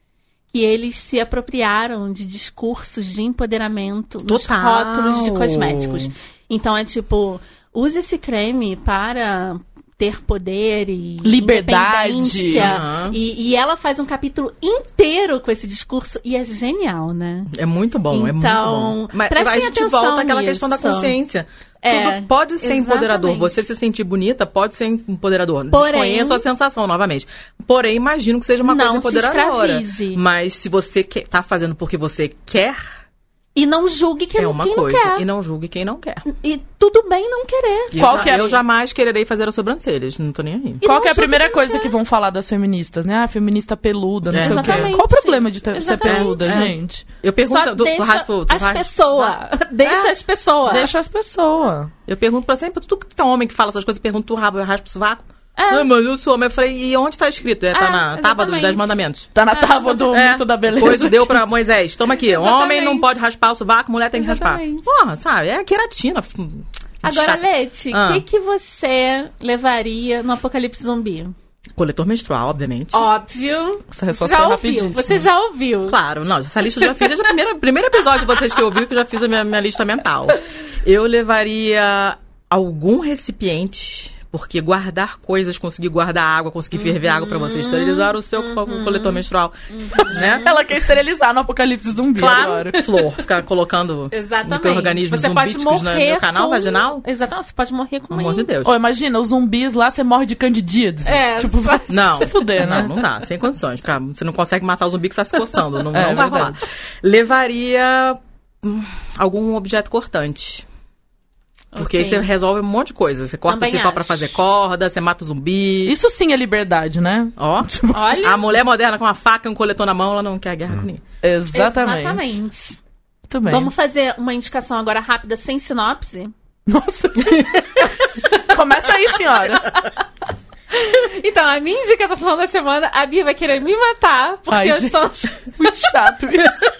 que eles se apropriaram de discursos de empoderamento Total. rótulos de cosméticos. Então é tipo, use esse creme para ter poder e Liberdade. Aham. E, e ela faz um capítulo inteiro com esse discurso e é genial, né? É muito bom, é muito Então, bom. Mas a gente volta àquela questão da consciência. É, Tudo pode ser empoderador. exatamente. Você se sentir bonita pode ser empoderador. Porém- Desconheço a sensação, novamente. Porém, imagino que seja uma coisa se empoderadora. escravize. Mas se você quer, tá fazendo porque você quer, E não julgue quem, é uma quem coisa. não quer. E não julgue quem não quer. E tudo bem não querer. Qual eu, que é eu jamais quererei fazer as sobrancelhas, não tô nem aí. E Qual que é a primeira coisa quer. que vão falar das feministas, né? Ah, feminista peluda, não É. sei o quê. Exatamente. Qual o problema de ter, ser Exatamente. peluda, É. gente? Eu pergunto, Só tu deixa raspa, tu as pessoas. Deixa É. as pessoas. Deixa as pessoas. Eu pergunto pra sempre, tudo que tem homem que fala essas coisas, eu pergunto, tu rabo, eu raspo o sovaco? É. Ah, mas eu sou homem. Eu falei, e onde tá escrito? É, tá É, na tábua dos exatamente. Dez Mandamentos. Tá na tábua do É, mito da beleza. Coisa deu pra Moisés. Toma aqui. Exatamente. Homem não pode raspar o sovaco, mulher tem que Exatamente. raspar. Porra, sabe? É queratina. f- Agora, chata. Leti, o Ah. que, que você levaria no apocalipse zumbi? Coletor menstrual, obviamente. Óbvio. Essa resposta já foi ouviu. rapidíssima. Você já ouviu. Claro, não, essa lista eu já fiz. Desde o primeiro, primeiro episódio de vocês que eu ouvi, que eu já fiz a minha, minha lista mental. Eu levaria algum recipiente, porque guardar coisas, conseguir guardar água, conseguir ferver água pra você esterilizar o seu co- coletor menstrual. Né? Ela quer esterilizar no apocalipse zumbi agora. Claro, flor, ficar colocando Exatamente. micro-organismos Você pode zumbíticos no morrer meu canal com... vaginal. Exatamente. Você pode morrer com Pelo amor de Deus. Ô, imagina, os zumbis lá, você morre de candidíase. É, tipo, só- vai Não, se fuder, né? não, não dá, sem condições. Ficar, você não consegue matar o zumbi que está se coçando, não, É, não vai verdade. rolar. Levaria hum, algum objeto cortante. Porque Ok. aí você resolve um monte de coisa. Você corta Também cipó pra fazer corda, você mata o zumbi. Isso sim é liberdade, né? Ó, Olha. a mulher moderna com uma faca e um coletor na mão, ela não quer guerra com ninguém. Exatamente. Exatamente. Muito bem. Vamos fazer uma indicação agora rápida, sem sinopse? Nossa. Começa aí, senhora. Então, a minha indicação da semana, a Bia vai querer me matar, porque Ai, eu gente. estou... Muito chato isso.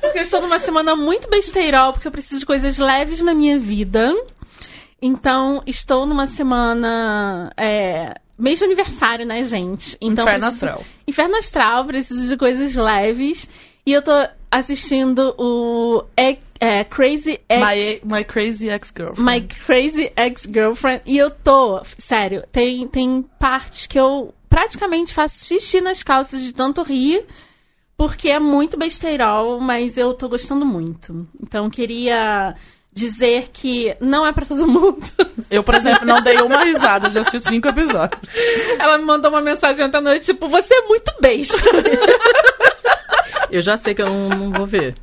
Porque eu estou numa semana muito besteirol, porque eu preciso de coisas leves na minha vida. Então, estou numa semana. É, mês de aniversário, né, gente? Então, Inferno preciso- astral. Inferno astral, preciso de coisas leves. E eu tô assistindo o é, é, Crazy Ex. My, my crazy ex-girlfriend. My Crazy Ex-Girlfriend. E eu tô, sério, tem, tem partes que eu praticamente faço xixi nas calças de tanto rir. Porque é muito besteirol, mas eu tô gostando muito. Então queria dizer que não é pra todo mundo. Eu, por exemplo, não dei uma risada, já assisti cinco episódios. Ela me mandou uma mensagem ontem à noite, tipo, você é muito besta. Eu já sei que eu não, não vou ver.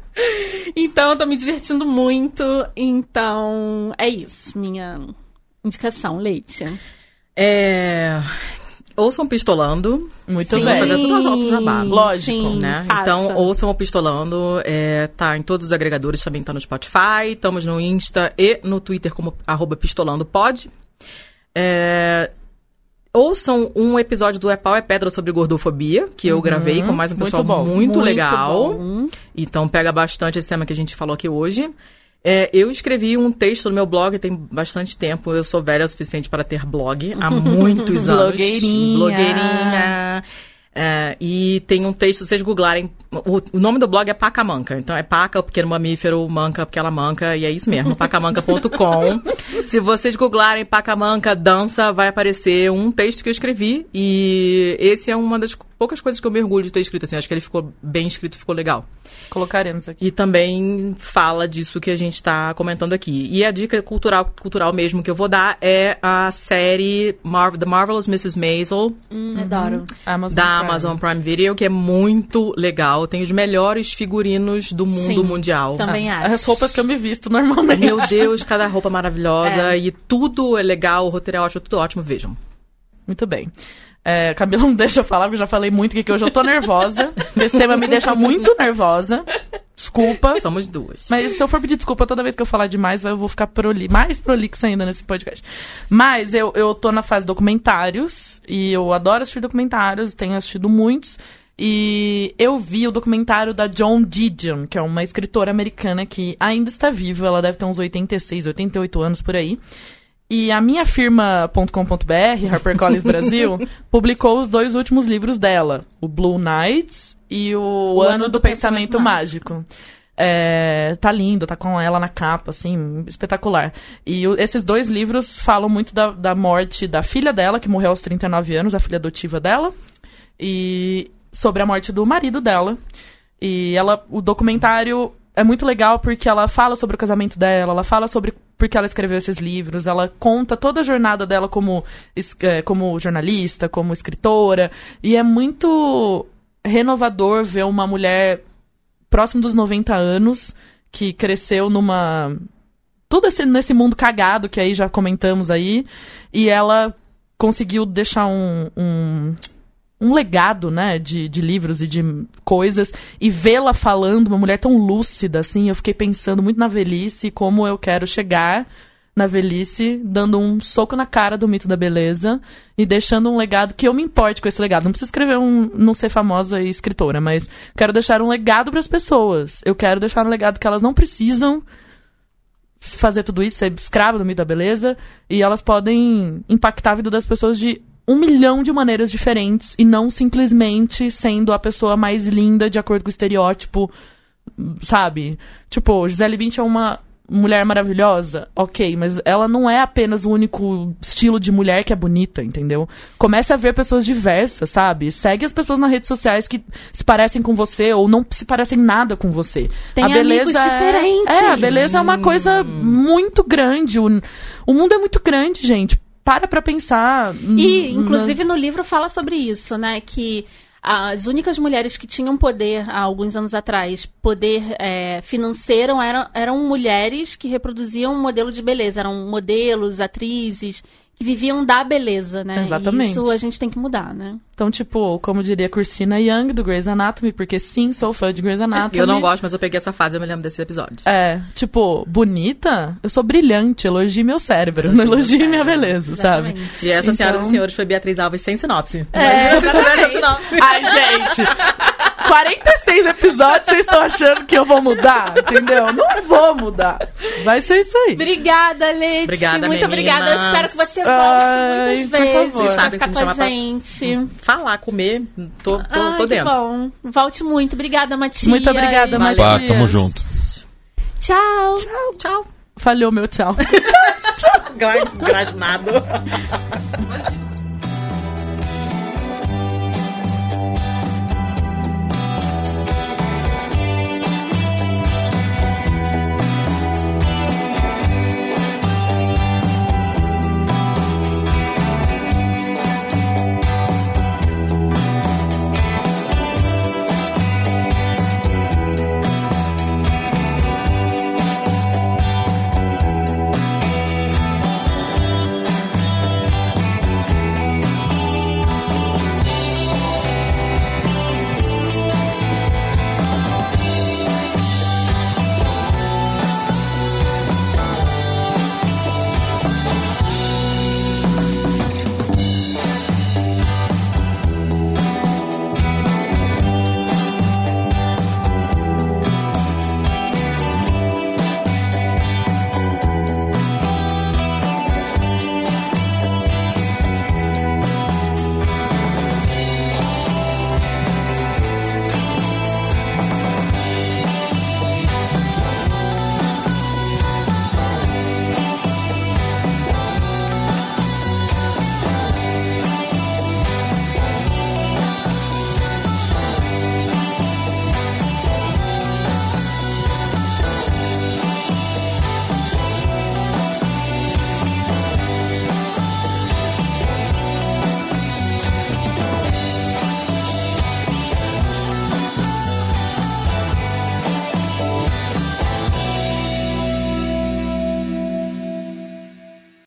então eu tô me divertindo muito. Então é isso, minha indicação, Leite. É. Ouçam Pistolando. Muito Sim. bem. fazer tudo altos jabá. Lógico, sim, né? faça. Então, ouçam o Pistolando, é, tá em todos os agregadores, também tá no Spotify, estamos no Insta e no Twitter como arroba pistolandopod. É, ouçam um episódio do É Pau é Pedra sobre gordofobia, que eu gravei com mais um Muito pessoal bom. muito, legal. bom. Então pega bastante esse tema que a gente falou aqui hoje. É, eu escrevi um texto no meu blog tem bastante tempo. Eu sou velha o suficiente para ter blog há muitos anos. Blogueirinha. Blogueirinha. É, e tem um texto, vocês googlarem. O, o nome do blog é Pacamanca. Então é Paca, o pequeno mamífero, manca, porque ela manca, e é isso mesmo, pacamanca.com. Se vocês googlarem Pacamanca dança, vai aparecer um texto que eu escrevi. E esse é uma das poucas coisas que eu me orgulho de ter escrito. Assim, acho que ele ficou bem escrito, ficou legal. Colocaremos aqui. E também fala disso que a gente está comentando aqui. E a dica cultural, cultural mesmo que eu vou dar é a série Mar The Marvelous Mrs. Maisel, Hum, Adoro. Amazon da Prime. Amazon Prime Video, que é muito legal. Tem os melhores figurinos do mundo Sim, mundial. Também acho. As roupas que eu me visto normalmente. Meu Deus, cada roupa maravilhosa. É. E tudo é legal, o roteiro é ótimo, tudo ótimo, vejam. Muito bem. É, Camila, não deixa eu falar, porque eu já falei muito aqui que hoje eu tô nervosa. Esse tema me deixa muito nervosa. Desculpa. Somos duas. Mas se eu for pedir desculpa toda vez que eu falar demais, eu vou ficar proli mais prolixa ainda nesse podcast. Mas eu, eu tô na fase documentários e eu adoro assistir documentários, tenho assistido muitos. E eu vi o documentário da Joan Didion, que é uma escritora americana que ainda está viva, ela deve ter uns 86, 88 anos por aí. E a minha firma.com.br, HarperCollins Brasil, publicou os dois últimos livros dela, o Blue Nights e o, O Ano do, Pensamento, Mágico. É, tá lindo, tá com ela na capa, assim, espetacular. E o- esses dois livros falam muito da, da morte da filha dela, que morreu aos 39 anos, a filha adotiva dela, e sobre a morte do marido dela. E ela, o documentário é muito legal porque ela fala sobre o casamento dela, ela fala sobre porque ela escreveu esses livros, ela conta toda a jornada dela como, eh, como jornalista, como escritora, e é muito renovador ver uma mulher próximo dos 90 anos, que cresceu numa. Tudo esse, nesse mundo cagado que aí já comentamos aí. E ela conseguiu deixar um, um, um legado, né, de, de livros e de coisas. E vê-la falando, uma mulher tão lúcida, assim, eu fiquei pensando muito na velhice, como eu quero chegar na velhice, dando um soco na cara do mito da beleza e deixando um legado que eu me importe com esse legado. Não preciso escrever um, não ser famosa e escritora, mas quero deixar um legado para as pessoas. Eu quero deixar um legado que elas não precisam fazer tudo isso, ser escrava do mito da beleza, e elas podem impactar a vida das pessoas de um milhão de maneiras diferentes e não simplesmente sendo a pessoa mais linda de acordo com o estereótipo, sabe? Tipo, Gisele Bündchen é uma mulher maravilhosa, ok, mas ela não é apenas o único estilo de mulher que é bonita, entendeu? Comece a ver pessoas diversas, sabe? Segue as pessoas nas redes sociais que se parecem com você ou não se parecem nada com você. Tem a beleza amigos é- diferentes. É, a beleza é uma coisa muito grande. O, o mundo é muito grande, gente. Para pra pensar. E, Hum, inclusive, no livro fala sobre isso, né? Que as únicas mulheres que tinham poder, há alguns anos atrás, poder é, financeiro, eram, eram mulheres que reproduziam um modelo de beleza. Eram modelos, atrizes, que viviam da beleza, né? Exatamente. E isso a gente tem que mudar, né? Então, tipo, como diria Christina Young, do Grey's Anatomy, porque sim, sou fã de Grey's Anatomy. Eu não gosto, mas eu peguei essa fase, eu me lembro desse episódio. É, tipo, bonita? Eu sou brilhante, elogie meu cérebro, não Elogie elogie meu minha cérebro. beleza, sabe? Exatamente. E essa senhora Então- dos senhores foi Beatriz Alves sem sinopse. É, Imagina se tivesse sinopse. Ai, gente, 46 episódios, vocês estão achando que eu vou mudar, entendeu? Não vou mudar. Vai ser isso aí. Obrigada, Leti. Obrigada, Muito meninas. obrigada. Eu espero que você volte Ai, muitas por vezes. favor. pra Sabem ficar se me chamar gente. Falar, comer, tô, tô, Ai, tô que dentro. bom. Volte muito. Obrigada, Matias. Muito obrigada, Matias. Pá, tamo junto. Tchau. Tchau, tchau. Falhou meu tchau. Gra- Grasnado.